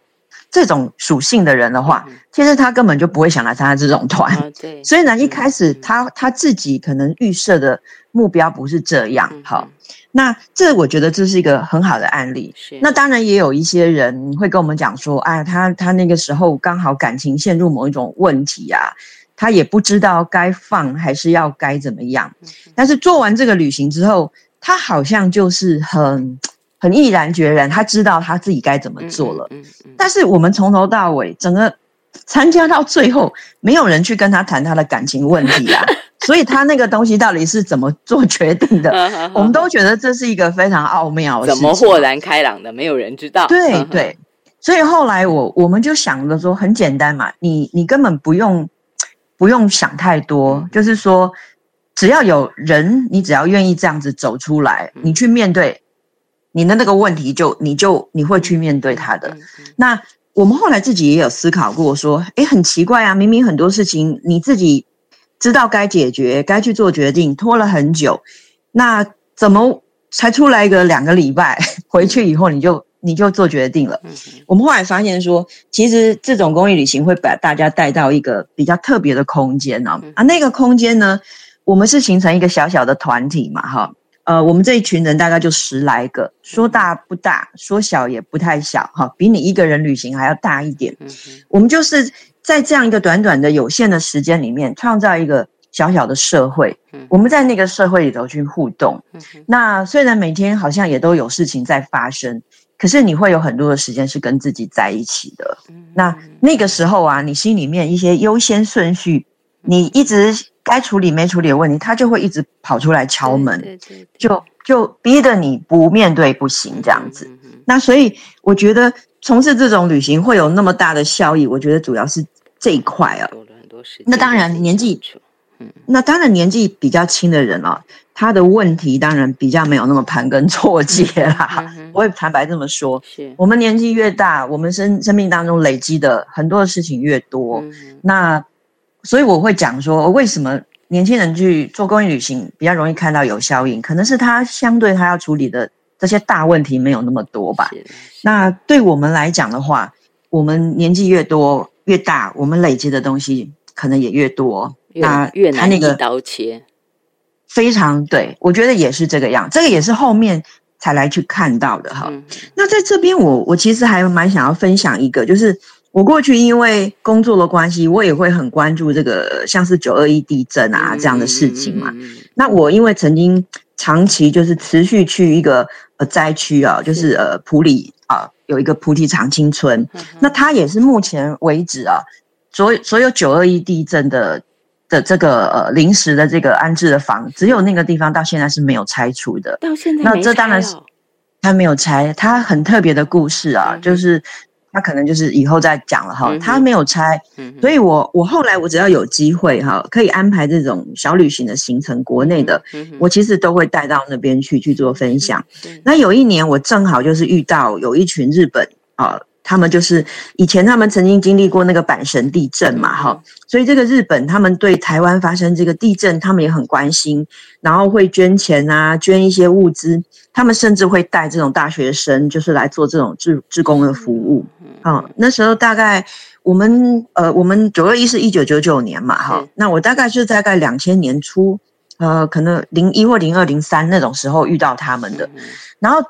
这种属性的人的话，其实他根本就不会想来参加这种团。对，所以呢，一开始他他自己可能预设的目标不是这样，好。那这我觉得这是一个很好的案例。是，那当然也有一些人会跟我们讲说，哎，他他那个时候刚好感情陷入某一种问题啊，他也不知道该放还是要该怎么样。但是做完这个旅行之后，他好像就是很很毅然决然，他知道他自己该怎么做了。嗯嗯。但是我们从头到尾，整个参加到最后，没有人去跟他谈他的感情问题啊。所以他那个东西到底是怎么做决定的？我们都觉得这是一个非常奥妙的怎么豁然开朗的？没有人知道。对对，所以后来我我们就想着说，很简单嘛，你你根本不用不用想太多，就是说，只要有人，你只要愿意这样子走出来，你去面对你的那个问题，就你就你会去面对他的。那我们后来自己也有思考过，说，哎，很奇怪啊，明明很多事情你自己。知道该解决，该去做决定，拖了很久，那怎么才出来一个两个礼拜？回去以后你就你就做决定了。我们后来发现说，其实这种公益旅行会把大家带到一个比较特别的空间呢。啊，那个空间呢，我们是形成一个小小的团体嘛，哈，呃，我们这一群人大概就十来个，说大不大，说小也不太小，哈，比你一个人旅行还要大一点。我们就是在这样一个短短的有限的时间里面，创造一个小小的社会。我们在那个社会里头去互动。那虽然每天好像也都有事情在发生，可是你会有很多的时间是跟自己在一起的。那那个时候啊，你心里面一些优先顺序，你一直。该处理没处理的问题，他就会一直跑出来敲门，就就逼得你不面对不行这样子。那所以我觉得从事这种旅行会有那么大的效益，我觉得主要是这一块啊。那当然年纪，那当然年纪比较轻的人啊，他的问题当然比较没有那么盘根错节啦。我也 坦白这么说，我们年纪越大，我们生生命当中累积的很多的事情越多，那。所以我会讲说，为什么年轻人去做公益旅行比较容易看到有效应？可能是他相对他要处理的这些大问题没有那么多吧。那对我们来讲的话，我们年纪越多越大，我们累积的东西可能也越多。那越难一刀切，非常对，我觉得也是这个样。这个也是后面才来去看到的哈。那在这边，我我其实还蛮想要分享一个，就是。我过去因为工作的关系，我也会很关注这个像是九二一地震啊这样的事情嘛。那我因为曾经长期就是持续去一个呃灾区啊，就是呃普里啊有一个菩提长青村，那它也是目前为止啊所所有九二一地震的的这个呃临时的这个安置的房，只有那个地方到现在是没有拆除的。到现在那这当然是它没有拆，它很特别的故事啊，就是。他可能就是以后再讲了哈，他没有拆，所以我我后来我只要有机会哈，可以安排这种小旅行的行程，国内的，我其实都会带到那边去去做分享。那有一年我正好就是遇到有一群日本啊。他们就是以前他们曾经经历过那个阪神地震嘛，哈，所以这个日本他们对台湾发生这个地震，他们也很关心，然后会捐钱啊，捐一些物资，他们甚至会带这种大学生，就是来做这种志志工的服务。啊，那时候大概我们呃，我们九二一是一九九九年嘛，哈，那我大概是大概两千年初，呃，可能零一或零二零三那种时候遇到他们的，然后。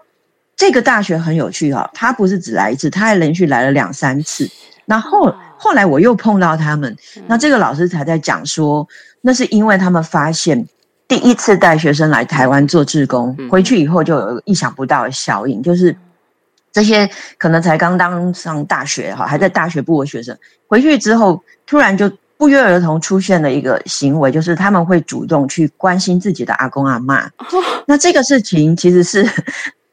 这个大学很有趣哈，他不是只来一次，他还连续来了两三次。那后后来我又碰到他们，那这个老师才在讲说，那是因为他们发现第一次带学生来台湾做志工，回去以后就有意想不到的效应，就是这些可能才刚当上大学哈，还在大学部的学生，回去之后突然就不约而同出现了一个行为，就是他们会主动去关心自己的阿公阿妈。那这个事情其实是。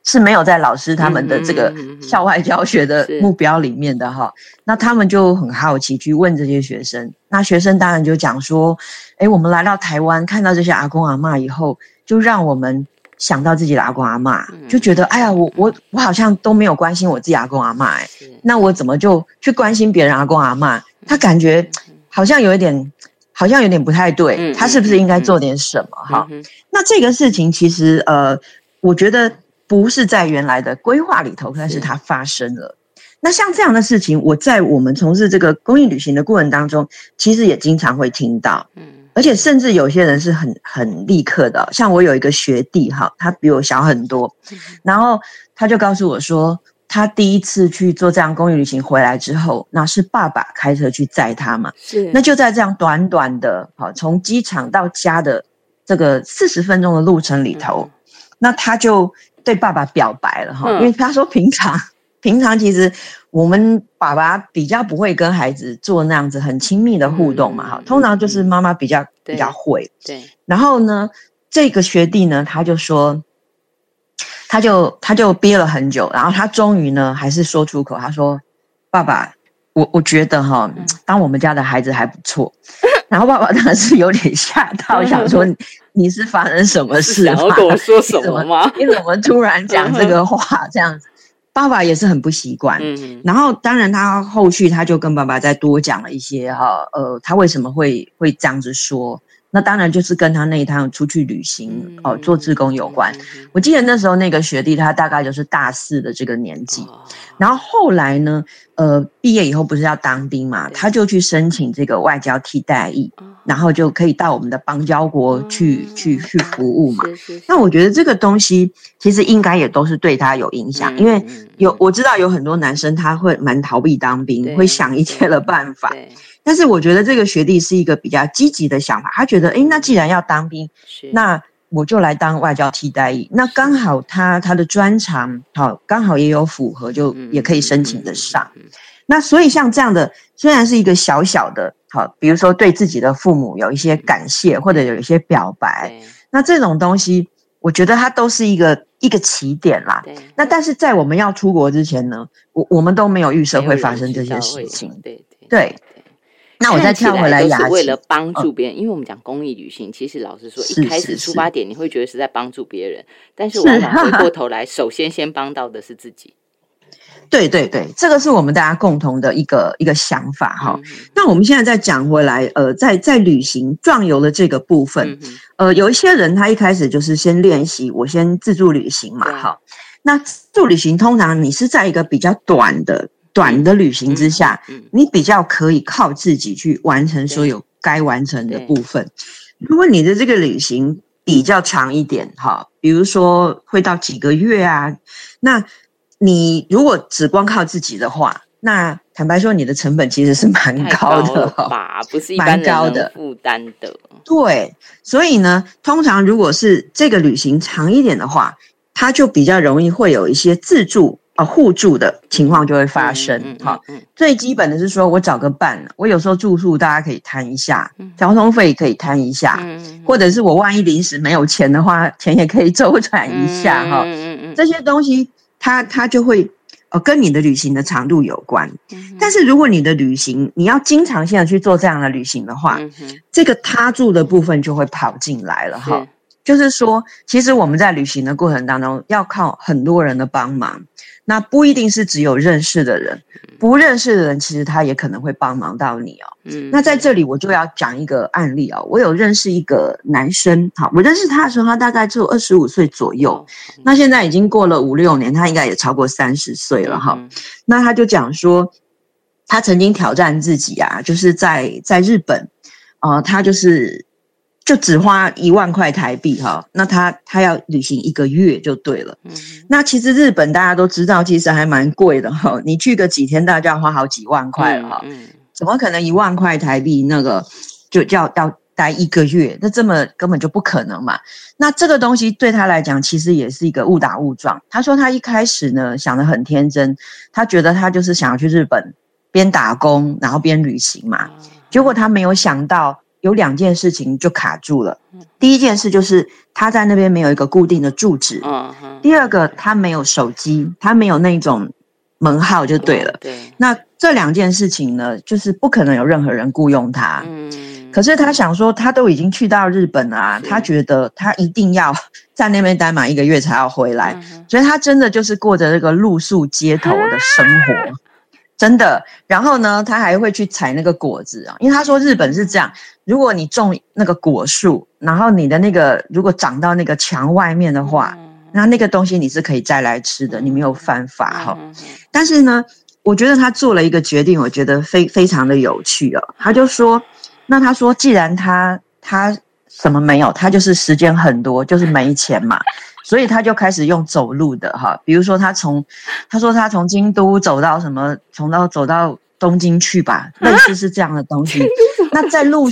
是没有在老师他们的这个校外教学的目标里面的哈，那他们就很好奇去问这些学生，那学生当然就讲说，哎，我们来到台湾看到这些阿公阿妈以后，就让我们想到自己的阿公阿妈，就觉得哎呀，我我我好像都没有关心我自己阿公阿妈，哎，那我怎么就去关心别人阿公阿妈？他感觉好像有一点，好像有点不太对，他是不是应该做点什么？哈，那这个事情其实呃，我觉得。不是在原来的规划里头，但是它发生了。那像这样的事情，我在我们从事这个公益旅行的过程当中，其实也经常会听到。嗯，而且甚至有些人是很很立刻的，像我有一个学弟哈，他比我小很多，然后他就告诉我说，他第一次去做这样公益旅行回来之后，那是爸爸开车去载他嘛，是，那就在这样短短的好，从机场到家的这个四十分钟的路程里头，那他就。对爸爸表白了哈，因为他说平常平常其实我们爸爸比较不会跟孩子做那样子很亲密的互动嘛哈，通常就是妈妈比较比较会。对。然后呢，这个学弟呢，他就说，他就他就憋了很久，然后他终于呢还是说出口，他说：“爸爸，我我觉得哈，当我们家的孩子还不错。”然后爸爸当时有点吓到，想说。你是发生什么事？想要跟我说什么吗？你怎么突然讲这个话？这样子，爸爸也是很不习惯。嗯，然后当然他后续他就跟爸爸再多讲了一些哈，呃，他为什么会会这样子说？那当然就是跟他那一趟出去旅行哦，做志工有关。我记得那时候那个学弟他大概就是大四的这个年纪，然后后来呢，呃，毕业以后不是要当兵嘛，他就去申请这个外交替代役，然后就可以到我们的邦交国去去去服务嘛。那我觉得这个东西其实应该也都是对他有影响，因为有我知道有很多男生他会蛮逃避当兵，会想一切的办法。但是我觉得这个学弟是一个比较积极的想法，他觉得，哎，那既然要当兵，那我就来当外交替代役。那刚好他他的专长好，刚好也有符合，就也可以申请得上。那所以像这样的，虽然是一个小小的，好，比如说对自己的父母有一些感谢，或者有一些表白，那这种东西，我觉得它都是一个一个起点啦。那但是在我们要出国之前呢，我我们都没有预设会发生这些事情。对对。那我再跳回来，是为了帮助别人，因为我们讲公益旅行，其实老实说，一开始出发点你会觉得是在帮助别人，但是往往回过头来，首先先帮到的是自己。对对对，这个是我们大家共同的一个一个想法哈。那我们现在再讲回来，呃，在在旅行壮游的这个部分，呃，有一些人他一开始就是先练习，我先自助旅行嘛，哈。那自助旅行通常你是在一个比较短的。短的旅行之下，你比较可以靠自己去完成所有该完成的部分。如果你的这个旅行比较长一点，哈，比如说会到几个月啊，那你如果只光靠自己的话，那坦白说，你的成本其实是蛮高的吧？不是一般高的负担的。对，所以呢，通常如果是这个旅行长一点的话，它就比较容易会有一些自助。啊，互助的情况就会发生。好，最基本的是说，我找个伴，我有时候住宿大家可以摊一下，交通费可以摊一下，或者是我万一临时没有钱的话，钱也可以周转一下。哈，这些东西它它就会呃跟你的旅行的长度有关。但是如果你的旅行你要经常性的去做这样的旅行的话，这个他住的部分就会跑进来了。哈，就是说，其实我们在旅行的过程当中要靠很多人的帮忙。那不一定是只有认识的人，不认识的人其实他也可能会帮忙到你哦。嗯，那在这里我就要讲一个案例哦。我有认识一个男生，好，我认识他的时候他大概只有二十五岁左右，那现在已经过了五六年，他应该也超过三十岁了哈。那他就讲说，他曾经挑战自己啊，就是在在日本，呃，他就是。就只花一万块台币哈，那他他要旅行一个月就对了。嗯，那其实日本大家都知道，其实还蛮贵的哈。你去个几天，大家要花好几万块了哈。嗯，怎么可能一万块台币那个就叫要待一个月？那这么根本就不可能嘛。那这个东西对他来讲，其实也是一个误打误撞。他说他一开始呢想的很天真，他觉得他就是想要去日本边打工然后边旅行嘛。结果他没有想到。有两件事情就卡住了。第一件事就是他在那边没有一个固定的住址。嗯第二个，他没有手机，他没有那种门号就对了。对。那这两件事情呢，就是不可能有任何人雇佣他。嗯。可是他想说，他都已经去到日本了，他觉得他一定要 在那边待满一个月才要回来，所以他真的就是过着这个露宿街头的生活。真的，然后呢，他还会去采那个果子啊，因为他说日本是这样，如果你种那个果树，然后你的那个如果长到那个墙外面的话，那那个东西你是可以摘来吃的，你没有犯法哈。但是呢，我觉得他做了一个决定，我觉得非非常的有趣哦。他就说，那他说既然他他什么没有，他就是时间很多，就是没钱嘛。所以他就开始用走路的哈，比如说他从，他说他从京都走到什么，从到走到东京去吧，类似是这样的东西。那在路，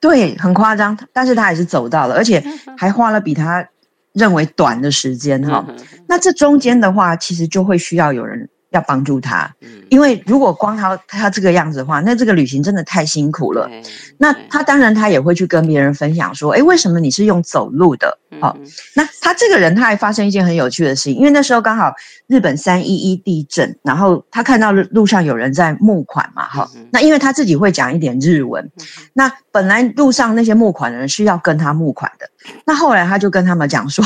对，很夸张，但是他还是走到了，而且还花了比他认为短的时间哈。那这中间的话，其实就会需要有人。要帮助他，因为如果光他他这个样子的话，那这个旅行真的太辛苦了。那他当然他也会去跟别人分享说，哎，为什么你是用走路的？好，那他这个人他还发生一件很有趣的事情，因为那时候刚好日本三一一地震，然后他看到路上有人在募款嘛，哈，那因为他自己会讲一点日文，那本来路上那些募款的人是要跟他募款的，那后来他就跟他们讲说，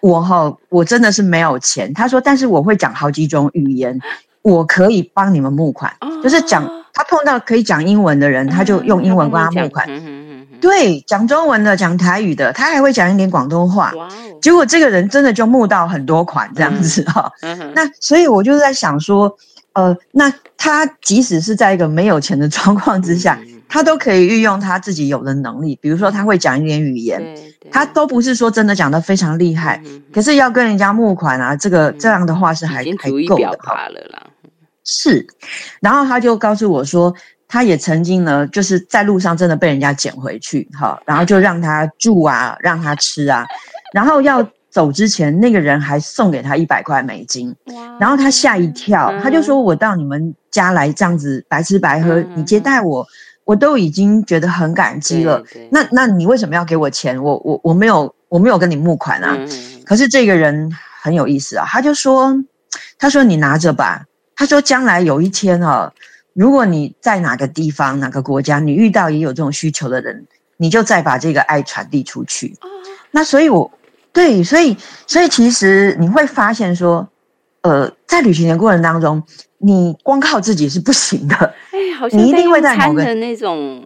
我哈我真的是没有钱，他说，但是我会讲好几种语言，我可以帮你们募款，就是讲他碰到可以讲英文的人，他就用英文帮他 募款。对，讲中文的，讲台语的，他还会讲一点广东话。哇哦！结果这个人真的就募到很多款这样子哈。那所以我就在想说，呃，那他即使是在一个没有钱的状况之下，他都可以运用他自己有的能力，比如说他会讲一点语言，他都不是说真的讲的非常厉害，可是要跟人家募款啊，这个这样的话是还还够的哈。是，然后他就告诉我说。他也曾经呢，就是在路上真的被人家捡回去，哈，然后就让他住啊，让他吃啊，然后要走之前，那个人还送给他一百块美金，然后他吓一跳，他就说：“我到你们家来这样子白吃白喝，你接待我，我都已经觉得很感激了。那那你为什么要给我钱？我我我没有我没有跟你募款啊。可是这个人很有意思啊，他就说，他说你拿着吧，他说将来有一天啊。”如果你在哪个地方、哪个国家，你遇到也有这种需求的人，你就再把这个爱传递出去。那所以，我对，所以，所以其实你会发现说，呃，在旅行的过程当中，你光靠自己是不行的。哎，好像你一定会在某个那种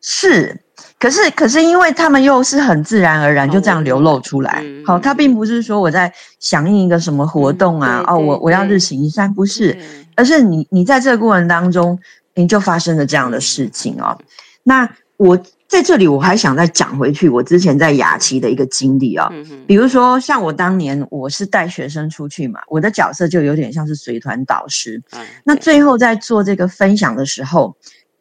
是，可是，可是，因为他们又是很自然而然就这样流露出来。好，他并不是说我在响应一个什么活动啊，哦，我我要日行一善，不是。而是你，你在这个过程当中，你就发生了这样的事情哦。那我在这里，我还想再讲回去，我之前在雅琪的一个经历啊。比如说，像我当年我是带学生出去嘛，我的角色就有点像是随团导师。那最后在做这个分享的时候。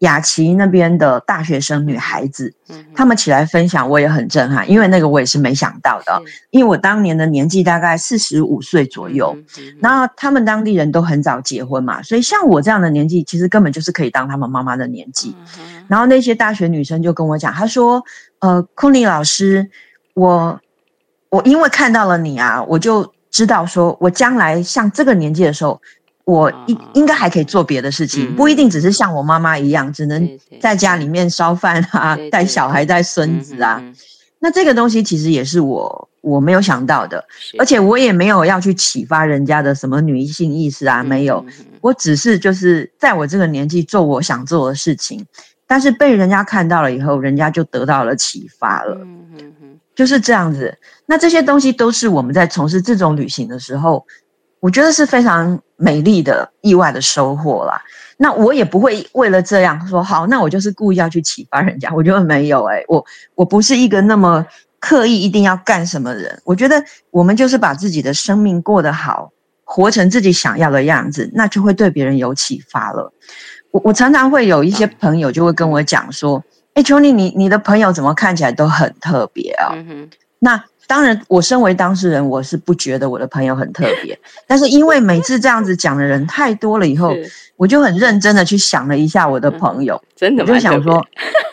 雅琪那边的大学生女孩子，他们起来分享，我也很震撼，因为那个我也是没想到的，因为我当年的年纪大概四十五岁左右，然后他们当地人都很早结婚嘛，所以像我这样的年纪，其实根本就是可以当他们妈妈的年纪。然后那些大学女生就跟我讲，她说：“呃，库尼老师，我我因为看到了你啊，我就知道说我将来像这个年纪的时候。”我应应该还可以做别的事情，不一定只是像我妈妈一样，只能在家里面烧饭啊，带小孩、带孙子啊。那这个东西其实也是我我没有想到的，而且我也没有要去启发人家的什么女性意识啊，没有。我只是就是在我这个年纪做我想做的事情，但是被人家看到了以后，人家就得到了启发了。就是这样子。那这些东西都是我们在从事这种旅行的时候。我觉得是非常美丽的意外的收获啦。那我也不会为了这样说好，那我就是故意要去启发人家。我觉得没有哎，我我不是一个那么刻意一定要干什么人。我觉得我们就是把自己的生命过得好，活成自己想要的样子，那就会对别人有启发了。我我常常会有一些朋友就会跟我讲说：“哎，琼妮，你你的朋友怎么看起来都很特别啊？”那。当然，我身为当事人，我是不觉得我的朋友很特别。但是因为每次这样子讲的人太多了，以后我就很认真的去想了一下我的朋友，真的，我就想说，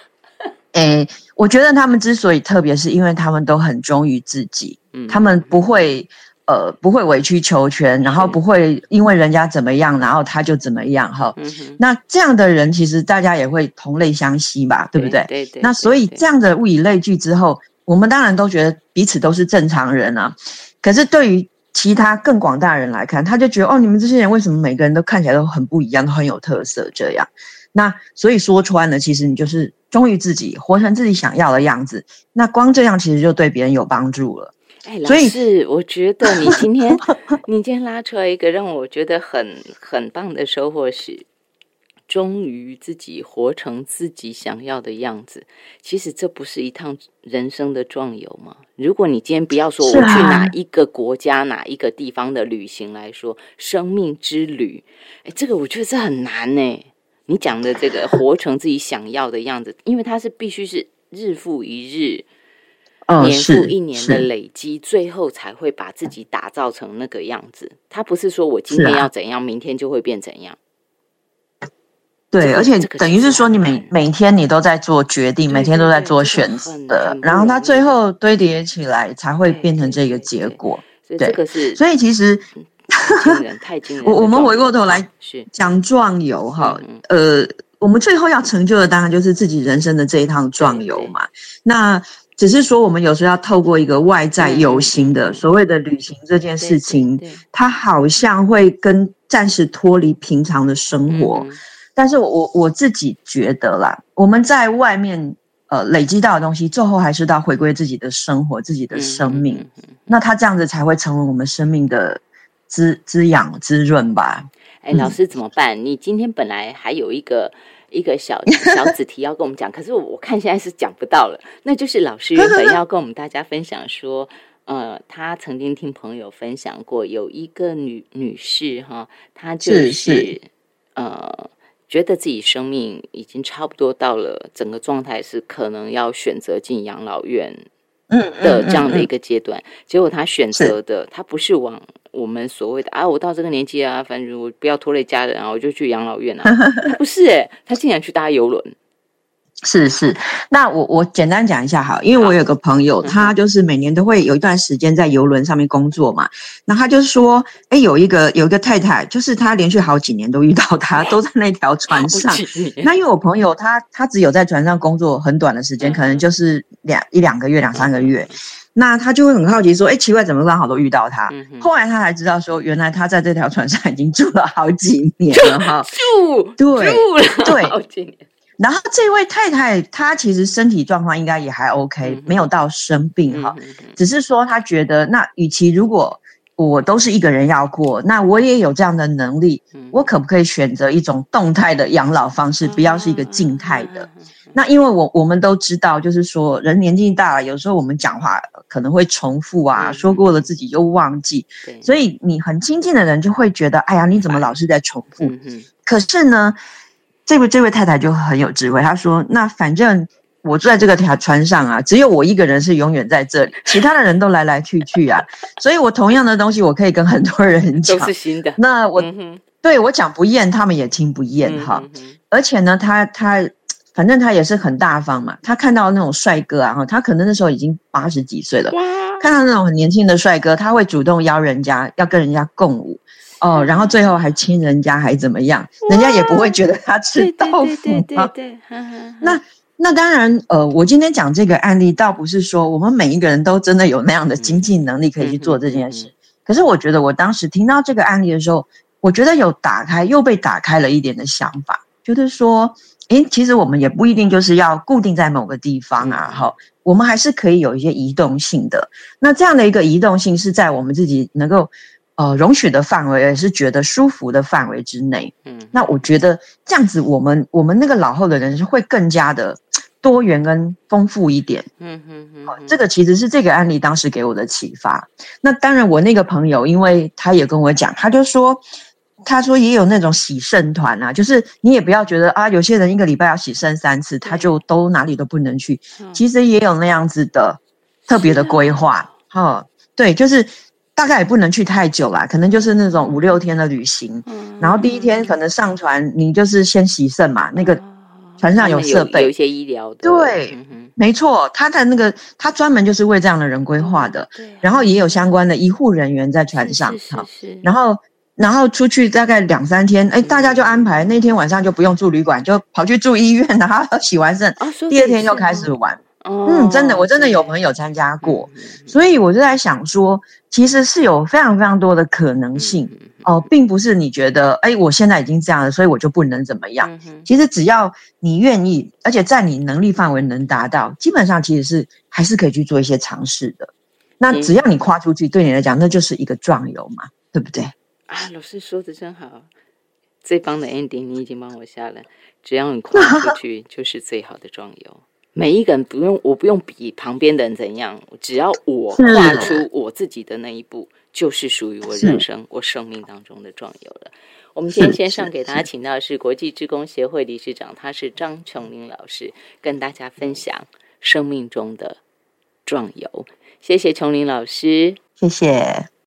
哎，我觉得他们之所以特别，是因为他们都很忠于自己，他们不会呃不会委曲求全，然后不会因为人家怎么样，然后他就怎么样哈。那这样的人，其实大家也会同类相吸吧，对不对？对对。那所以这样的物以类聚之后。我们当然都觉得彼此都是正常人啊，可是对于其他更广大人来看，他就觉得哦，你们这些人为什么每个人都看起来都很不一样，都很有特色这样？那所以说穿了，其实你就是忠于自己，活成自己想要的样子。那光这样其实就对别人有帮助了。哎，老师，我觉得你今天 你今天拉出来一个让我觉得很很棒的收获是。忠于自己，活成自己想要的样子。其实这不是一趟人生的壮游吗？如果你今天不要说我去哪一个国家、哪一个地方的旅行来说，生命之旅，哎，这个我觉得这很难呢。你讲的这个活成自己想要的样子，因为它是必须是日复一日、年复一年的累积，最后才会把自己打造成那个样子。他不是说我今天要怎样，明天就会变怎样。对，而且等于是说，你每每天你都在做决定，每天都在做选择，然后它最后堆叠起来，才会变成这个结果。对，这个是，所以其实，太惊人。我我们回过头来讲壮游哈，呃，我们最后要成就的当然就是自己人生的这一趟壮游嘛。那只是说，我们有时候要透过一个外在有形的所谓的旅行这件事情，它好像会跟暂时脱离平常的生活。但是我我自己觉得啦，我们在外面呃累积到的东西，最后还是到回归自己的生活、自己的生命。那他这样子才会成为我们生命的滋滋养、滋润吧？哎，老师怎么办？你今天本来还有一个一个小 小子题要跟我们讲，可是我看现在是讲不到了。那就是老师原本要跟我们大家分享说，呃，他曾经听朋友分享过，有一个女女士哈，她就是呃，觉得自己生命已经差不多到了整个状态，是可能要选择进养老院。的这样的一个阶段，结果他选择的，他不是往我们所谓的啊，我到这个年纪啊，反正我不要拖累家人啊，我就去养老院啊，他不是哎，他竟然去搭游轮。是是，那我我简单讲一下哈，因为我有个朋友，他就是每年都会有一段时间在游轮上面工作嘛，那他就是说，哎，有一个有一个太太，就是他连续好几年都遇到他，都在那条船上。那因为我朋友他他只有在船上工作很短的时间，可能就是两一两个月两三个月，那他就会很好奇说，哎，奇怪，怎么刚好都遇到他？后来他才知道说，原来他在这条船上已经住了好几年了哈，住对住了对好几年。然后这位太太，她其实身体状况应该也还 OK，没有到生病哈，只是说她觉得，那与其如果我都是一个人要过，那我也有这样的能力，我可不可以选择一种动态的养老方式，不要是一个静态的？那因为我我们都知道，就是说人年纪大了，有时候我们讲话可能会重复啊，说过了自己又忘记，所以你很亲近的人就会觉得，哎呀，你怎么老是在重复？可是呢？这位这位太太就很有智慧，她说：“那反正我坐在这个条船上啊，只有我一个人是永远在这里，其他的人都来来去去啊，所以我同样的东西我可以跟很多人讲，都是新的。那我对我讲不厌，他们也听不厌哈。而且呢，他他反正他也是很大方嘛，他看到那种帅哥啊，哈，他可能那时候已经八十几岁了，看到那种很年轻的帅哥，他会主动邀人家要跟人家共舞。”哦，然后最后还亲人家还怎么样？人家也不会觉得他吃豆腐吗？对，那那当然，呃，我今天讲这个案例，倒不是说我们每一个人都真的有那样的经济能力可以去做这件事。可是我觉得，我当时听到这个案例的时候，我觉得有打开，又被打开了一点的想法，就是说，诶，其实我们也不一定就是要固定在某个地方啊，哈，我们还是可以有一些移动性的。那这样的一个移动性是在我们自己能够。呃，容许的范围也是觉得舒服的范围之内。嗯，那我觉得这样子，我们我们那个老后的人是会更加的多元跟丰富一点。嗯哼哼，这个其实是这个案例当时给我的启发。那当然，我那个朋友，因为他也跟我讲，他就说，他说也有那种洗肾团啊，就是你也不要觉得啊，有些人一个礼拜要洗肾三次，他就都哪里都不能去。其实也有那样子的特别的规划。哈，对，就是。大概也不能去太久啦，可能就是那种五六天的旅行。嗯，然后第一天可能上船，你就是先洗肾嘛。那个船上有设备，有一些医疗。对，没错，他的那个他专门就是为这样的人规划的。对，然后也有相关的医护人员在船上。是是。然后然后出去大概两三天，哎，大家就安排那天晚上就不用住旅馆，就跑去住医院，然后洗完肾，第二天又开始玩。嗯，真的，我真的有朋友参加过，所以我就在想说，其实是有非常非常多的可能性哦，并不是你觉得，哎，我现在已经这样了，所以我就不能怎么样。其实只要你愿意，而且在你能力范围能达到，基本上其实是还是可以去做一些尝试的。那只要你跨出去，对你来讲，那就是一个壮游嘛，对不对？啊，老师说的真好，最棒的 ending 你已经帮我下了，只要你跨出去，就是最好的壮游。每一个人不用，我不用比旁边的人怎样，只要我跨出我自己的那一步，就是属于我人生、我生命当中的壮游了。我们今天先上给大家请到的是国际职工协会理事长，他是张琼林老师，跟大家分享生命中的壮游。谢谢琼林老师，谢谢。